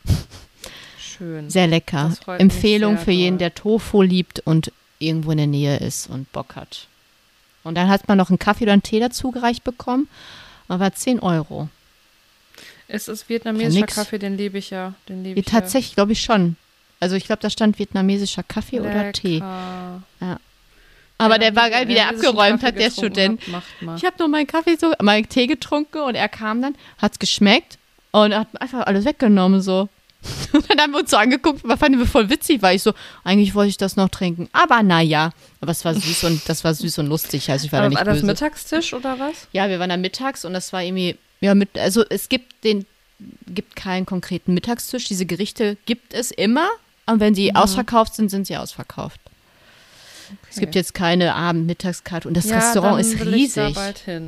Schön. Sehr lecker. Das Empfehlung sehr für jeden, der Tofu liebt und irgendwo in der Nähe ist und Bock hat. Und dann hat man noch einen Kaffee oder einen Tee dazu gereicht bekommen. Und war 10 Euro. Es ist Ja, vietnamesischer. Kaffee, den liebe ich ja. Den liebe Ja, ich tatsächlich, glaube ich schon. Also ich glaube, da stand vietnamesischer Kaffee ja. oder Tee. Lecker. Aber Ja, der war geil, wie der abgeräumt Kaffee hat, der Student. mal. Ich habe nur meinen Kaffee so, meinen Tee getrunken und er kam dann, hat's geschmeckt und hat einfach alles weggenommen so. Und dann haben wir uns so angeguckt, was fanden wir voll witzig, weil ich so, eigentlich wollte ich das noch trinken. Aber naja, aber es war süß und das war süß und lustig, also ich war da Aber nicht war das böse. Mittagstisch oder was? Ja, wir waren da mittags und das war irgendwie, ja, mit, also es gibt den, gibt keinen konkreten Mittagstisch. Diese Gerichte gibt es immer und wenn Mhm. sie ausverkauft sind, sind sie ausverkauft. Es gibt jetzt keine Abend-Mittagskarte und das ja, Restaurant ist da riesig.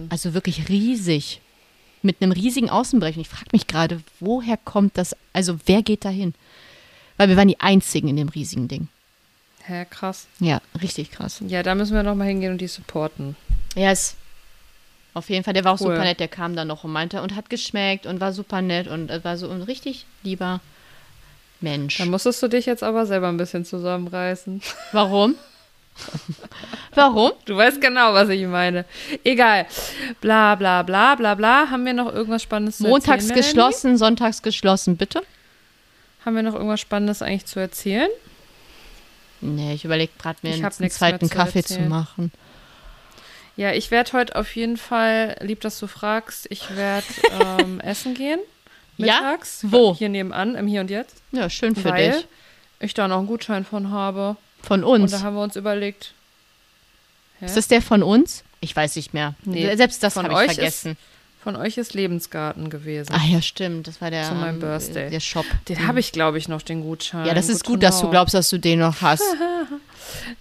Also wirklich riesig. Mit einem riesigen Außenbereich. Und ich frage mich gerade, woher kommt das? Also wer geht da hin? Weil wir waren die Einzigen in dem riesigen Ding. Hä, krass. Ja, richtig krass. Ja, da müssen wir noch mal hingehen und die supporten. Ja, ist auf jeden Fall. Der war auch Cool. super nett. Der kam dann noch und meinte und hat geschmeckt und war super nett und äh, war so ein richtig lieber Mensch. Da musstest du dich jetzt aber selber ein bisschen zusammenreißen. Warum? Warum? Du weißt genau, was ich meine. Egal. Bla bla bla bla bla. Haben wir noch irgendwas Spannendes zu Montags erzählen? Melanie? geschlossen, sonntags geschlossen, bitte? Haben wir noch irgendwas Spannendes eigentlich zu erzählen? Nee, ich überlege gerade mir Ich einen zweiten zu Kaffee zu erzählen. machen. Ja, ich werde heute auf jeden Fall, lieb, dass du fragst, ich werde ähm, essen gehen. Ja? Mittags. Wo? Hier nebenan, im Hier und Jetzt. Ja, schön für weil dich. ich da noch einen Gutschein von habe. Von Und uns. da haben wir uns überlegt. Hä? Ist das der von uns? Ich weiß nicht mehr. Nee, Selbst das von habe ich euch ist- vergessen. Von euch ist Lebensgarten gewesen. Ah ja, stimmt. Das war der, Zu meinem ähm, Birthday. der Shop. Den habe ich, glaube ich, noch, den Gutschein. Ja, das ist gut, to dass du glaubst, dass du den noch hast.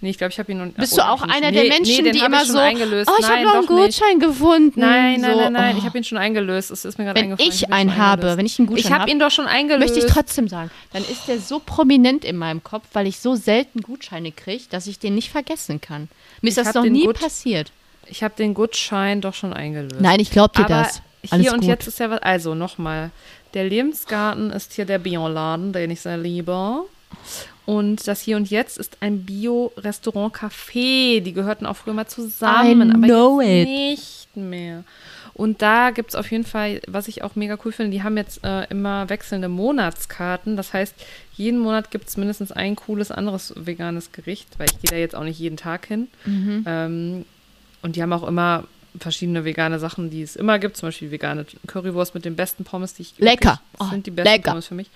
Nee, ich glaube, ich habe ihn noch Bist oh, du hab auch ich nicht. einer nee, der Menschen, nee, die immer ich so, eingelöst. oh, ich habe noch einen doch nicht. Gutschein gefunden. Nein, nein, so, nein, nein. oh. Ich habe ihn schon eingelöst. Es ist mir gerade Wenn eingefallen. ich ihn einen habe, wenn ich einen Gutschein Ich habe habe, ihn doch schon eingelöst. möchte ich trotzdem sagen, dann ist der so prominent in meinem Kopf, weil ich so selten Gutscheine kriege, dass ich den nicht vergessen kann. Mir ist Ich das noch nie Gut- passiert. Ich habe den Gutschein doch schon eingelöst. Nein, ich glaube dir Aber das. Alles hier und gut. jetzt ist ja was. Also nochmal. Der Lebensgarten ist hier der Bionladen, den ich sehr liebe. Und das Hier und Jetzt ist ein Bio-Restaurant-Café. Die gehörten auch früher mal zusammen, I aber know jetzt it. nicht mehr. Und da gibt es auf jeden Fall, was ich auch mega cool finde, die haben jetzt äh, immer wechselnde Monatskarten. Das heißt, jeden Monat gibt es mindestens ein cooles anderes veganes Gericht, weil ich gehe da jetzt auch nicht jeden Tag hin. Mhm. Ähm, und die haben auch immer verschiedene vegane Sachen, die es immer gibt. Zum Beispiel vegane Currywurst mit den besten Pommes, die ich Lecker. Wirklich, das Oh, sind die besten lecker. Pommes für mich.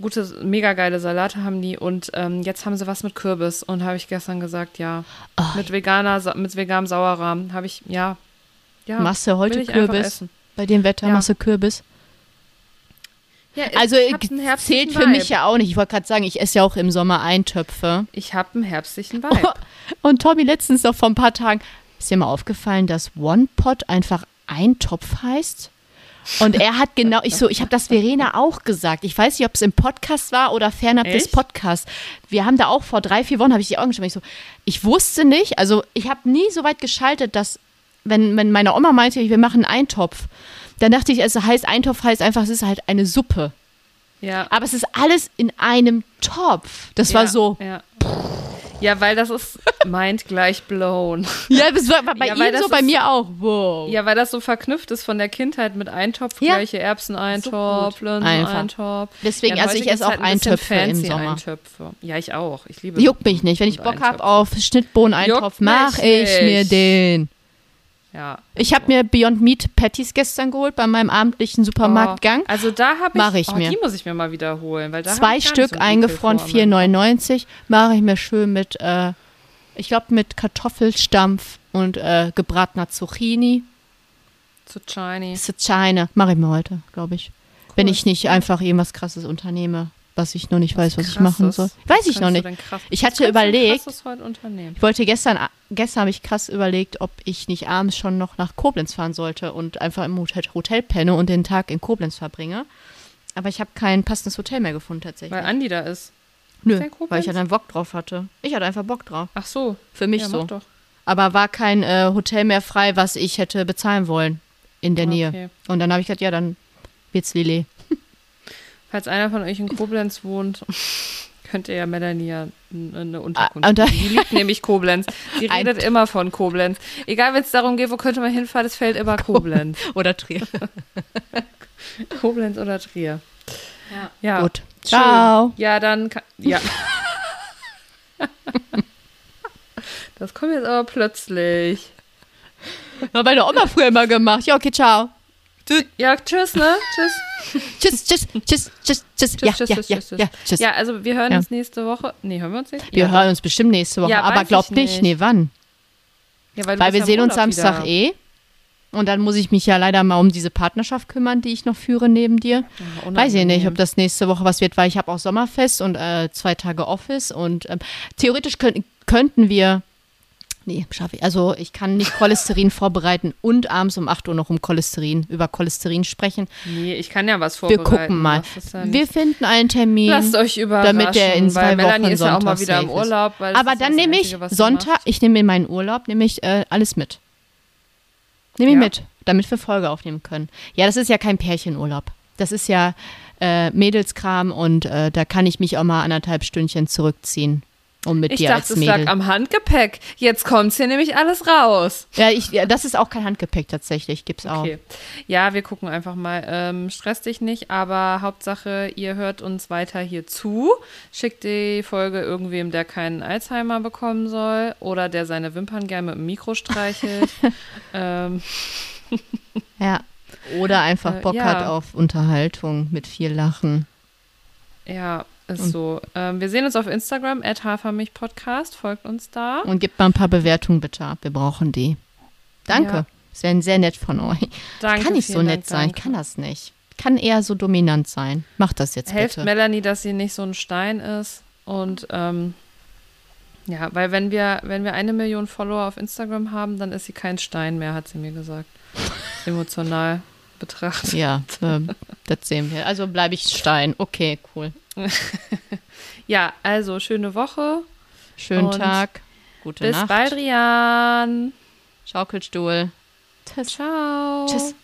gute, mega geile Salate haben die und ähm, jetzt haben sie was mit Kürbis und habe ich gestern gesagt, ja. Oh, mit veganer, mit veganem Sauerrahm habe ich, ja. ja Machst du heute Kürbis? Bei dem Wetter Ja. machst du Kürbis? Ja, Also zählt für mich Vibe. ja auch nicht. Ich wollte gerade sagen, ich esse ja auch im Sommer Eintöpfe. Ich habe einen herbstlichen Vibe. Und Tommy letztens noch vor ein paar Tagen, ist dir mal aufgefallen, dass One Pot einfach Eintopf heißt? Und er hat genau, ich so, ich habe das Verena auch gesagt. Ich weiß nicht, ob es im Podcast war oder fernab des Echt? Podcasts. Wir haben da auch vor drei, vier Wochen, habe ich die Augen geschrieben. Ich so, ich wusste nicht, also ich habe nie so weit geschaltet, dass, wenn, wenn meine Oma meinte, wir machen einen Eintopf, dann dachte ich, es heißt, Eintopf heißt einfach, es ist halt eine Suppe. Ja. Aber es ist alles in einem Topf. Das war ja, so, Ja. ja, weil das ist meint gleich blown. ja, das war bei Ja, ihm so, bei ist- mir auch. Wow. Ja, weil das so verknüpft ist von der Kindheit mit Eintopf, Ja. gleiche Erbseneintopf, So. Linseneintopf. Deswegen, Ja, also ich esse auch halt Eintöpfe im Sommer. Eintöpfe. Ja, ich auch. Ich liebe Juckt mich nicht. Wenn ich Bock habe auf Schnittbohnen-Eintopf, mache ich mir den. Ja. Ich habe mir Beyond Meat Patties gestern geholt bei meinem abendlichen Supermarktgang. Oh, also da habe ich, Mach ich oh, mir. die muss ich mir mal wiederholen. Weil da Zwei Stück so eingefroren, vor, 4,99. Mache ich mir schön mit, äh, ich glaube mit Kartoffelstampf und äh, gebratener Zucchini. Zu shiny. Zucchini. Mache ich mir heute, glaube ich. Wenn ich nicht einfach irgendwas krasses unternehme, was ich noch nicht weiß, was ich machen soll. Weiß ich noch nicht. Ich hatte überlegt-? Ich wollte gestern, gestern habe ich krass überlegt, ob ich nicht abends schon noch nach Koblenz fahren sollte und einfach im Hotel, Hotel penne und den Tag in Koblenz verbringe. Aber ich habe kein passendes Hotel mehr gefunden tatsächlich. Weil Andi da ist. Nö, ist weil ich ja dann Bock drauf hatte. Ich hatte einfach Bock drauf. Ach so. Für mich ja, so. doch. Aber war kein äh, Hotel mehr frei, was ich hätte bezahlen wollen in der Nähe. Okay. Und dann habe ich gedacht, ja, dann wird's Lillet. Falls einer von euch in Koblenz wohnt, könnt ihr ja Melanie ja eine Unterkunft Ah, und da- geben. Die liebt nämlich Koblenz. Die redet immer von Koblenz. Egal, wenn es darum geht, wo könnte man hinfahren, es fällt immer Koblenz. Oder Trier. Koblenz oder Trier. Ja. ja. Gut. Schön. Ciao. Ja, dann kann, ja. Das kommt jetzt aber plötzlich. Hat meine Oma früher immer gemacht. Ja, okay, ciao. Ja, tschüss, ne? Tschüss. Tschüss, tschüss, tschüss, tschüss, tschüss. Ja, tschüss, ja, tschüss, ja, tschüss, ja, tschüss. Ja, also wir hören Ja. uns nächste Woche. Nee, hören wir uns nicht? Wir ja, hören uns bestimmt nächste Woche, Ja, aber glaubt ich nicht, nicht. nee, wann? Ja, weil Weil wir sehen uns Samstag wieder. eh. Und dann muss ich mich ja leider mal um diese Partnerschaft kümmern, die ich noch führe neben dir. Ja, Weiß ich nicht, ob das nächste Woche was wird, weil ich habe auch Sommerfest und äh, zwei Tage Office und ähm, theoretisch könnt, könnten wir, nee, schaffe ich, also ich kann nicht Cholesterin vorbereiten und abends um 8 Uhr noch um Cholesterin, über Cholesterin sprechen. Nee, ich kann ja was Wir vorbereiten. gucken mal. Ja Wir finden einen Termin. Lasst euch überraschen, damit der in zwei weil Melanie Wochen ist ja auch mal Sonntag wieder im. Urlaub. Aber dann nehme ich Sonntag, ich nehme in meinen Urlaub, nehme ich äh, alles mit. Nehme ich Ja. mit, damit wir Folge aufnehmen können. Ja, das ist ja kein Pärchenurlaub. Das ist ja äh, Mädelskram und äh, da kann ich mich auch mal anderthalb Stündchen zurückziehen. Um mit Ich dir dachte, als es Mädel. lag am Handgepäck. Jetzt kommt hier nämlich alles raus. ja, ich, ja, das ist auch kein Handgepäck tatsächlich, gibt's auch. Okay. Ja, wir gucken einfach mal. Ähm, stress dich nicht, aber Hauptsache, ihr hört uns weiter hier zu. Schickt die Folge irgendwem, der keinen Alzheimer bekommen soll oder der seine Wimpern gerne mit dem Mikro streichelt. ähm, Ja. Oder einfach Äh, Bock ja. hat auf Unterhaltung mit viel Lachen. ja, ist Und- so. Ähm, wir sehen uns auf Instagram, at Hafermilchpodcast. Folgt uns da. Und gebt mal ein paar Bewertungen bitte ab. Wir brauchen die. Danke. Ja. Das wäre sehr nett von euch. Danke, kann nicht so nett Dank, sein, danke. kann das nicht. Kann eher so dominant sein. Mach das jetzt Helft bitte. Melanie, dass sie nicht so ein Stein ist. Und ähm, ja, weil wenn wir, wenn wir eine Million Follower auf Instagram haben, dann ist sie kein Stein mehr, hat sie mir gesagt. Emotional betrachtet. Ja, ähm, das sehen wir. Also bleibe ich Stein. Okay, cool. Ja, also schöne Woche. Schönen Tag. Gute Bis Nacht. bald, Rian. Schaukelstuhl. Tschüss. Ciao. Tschüss.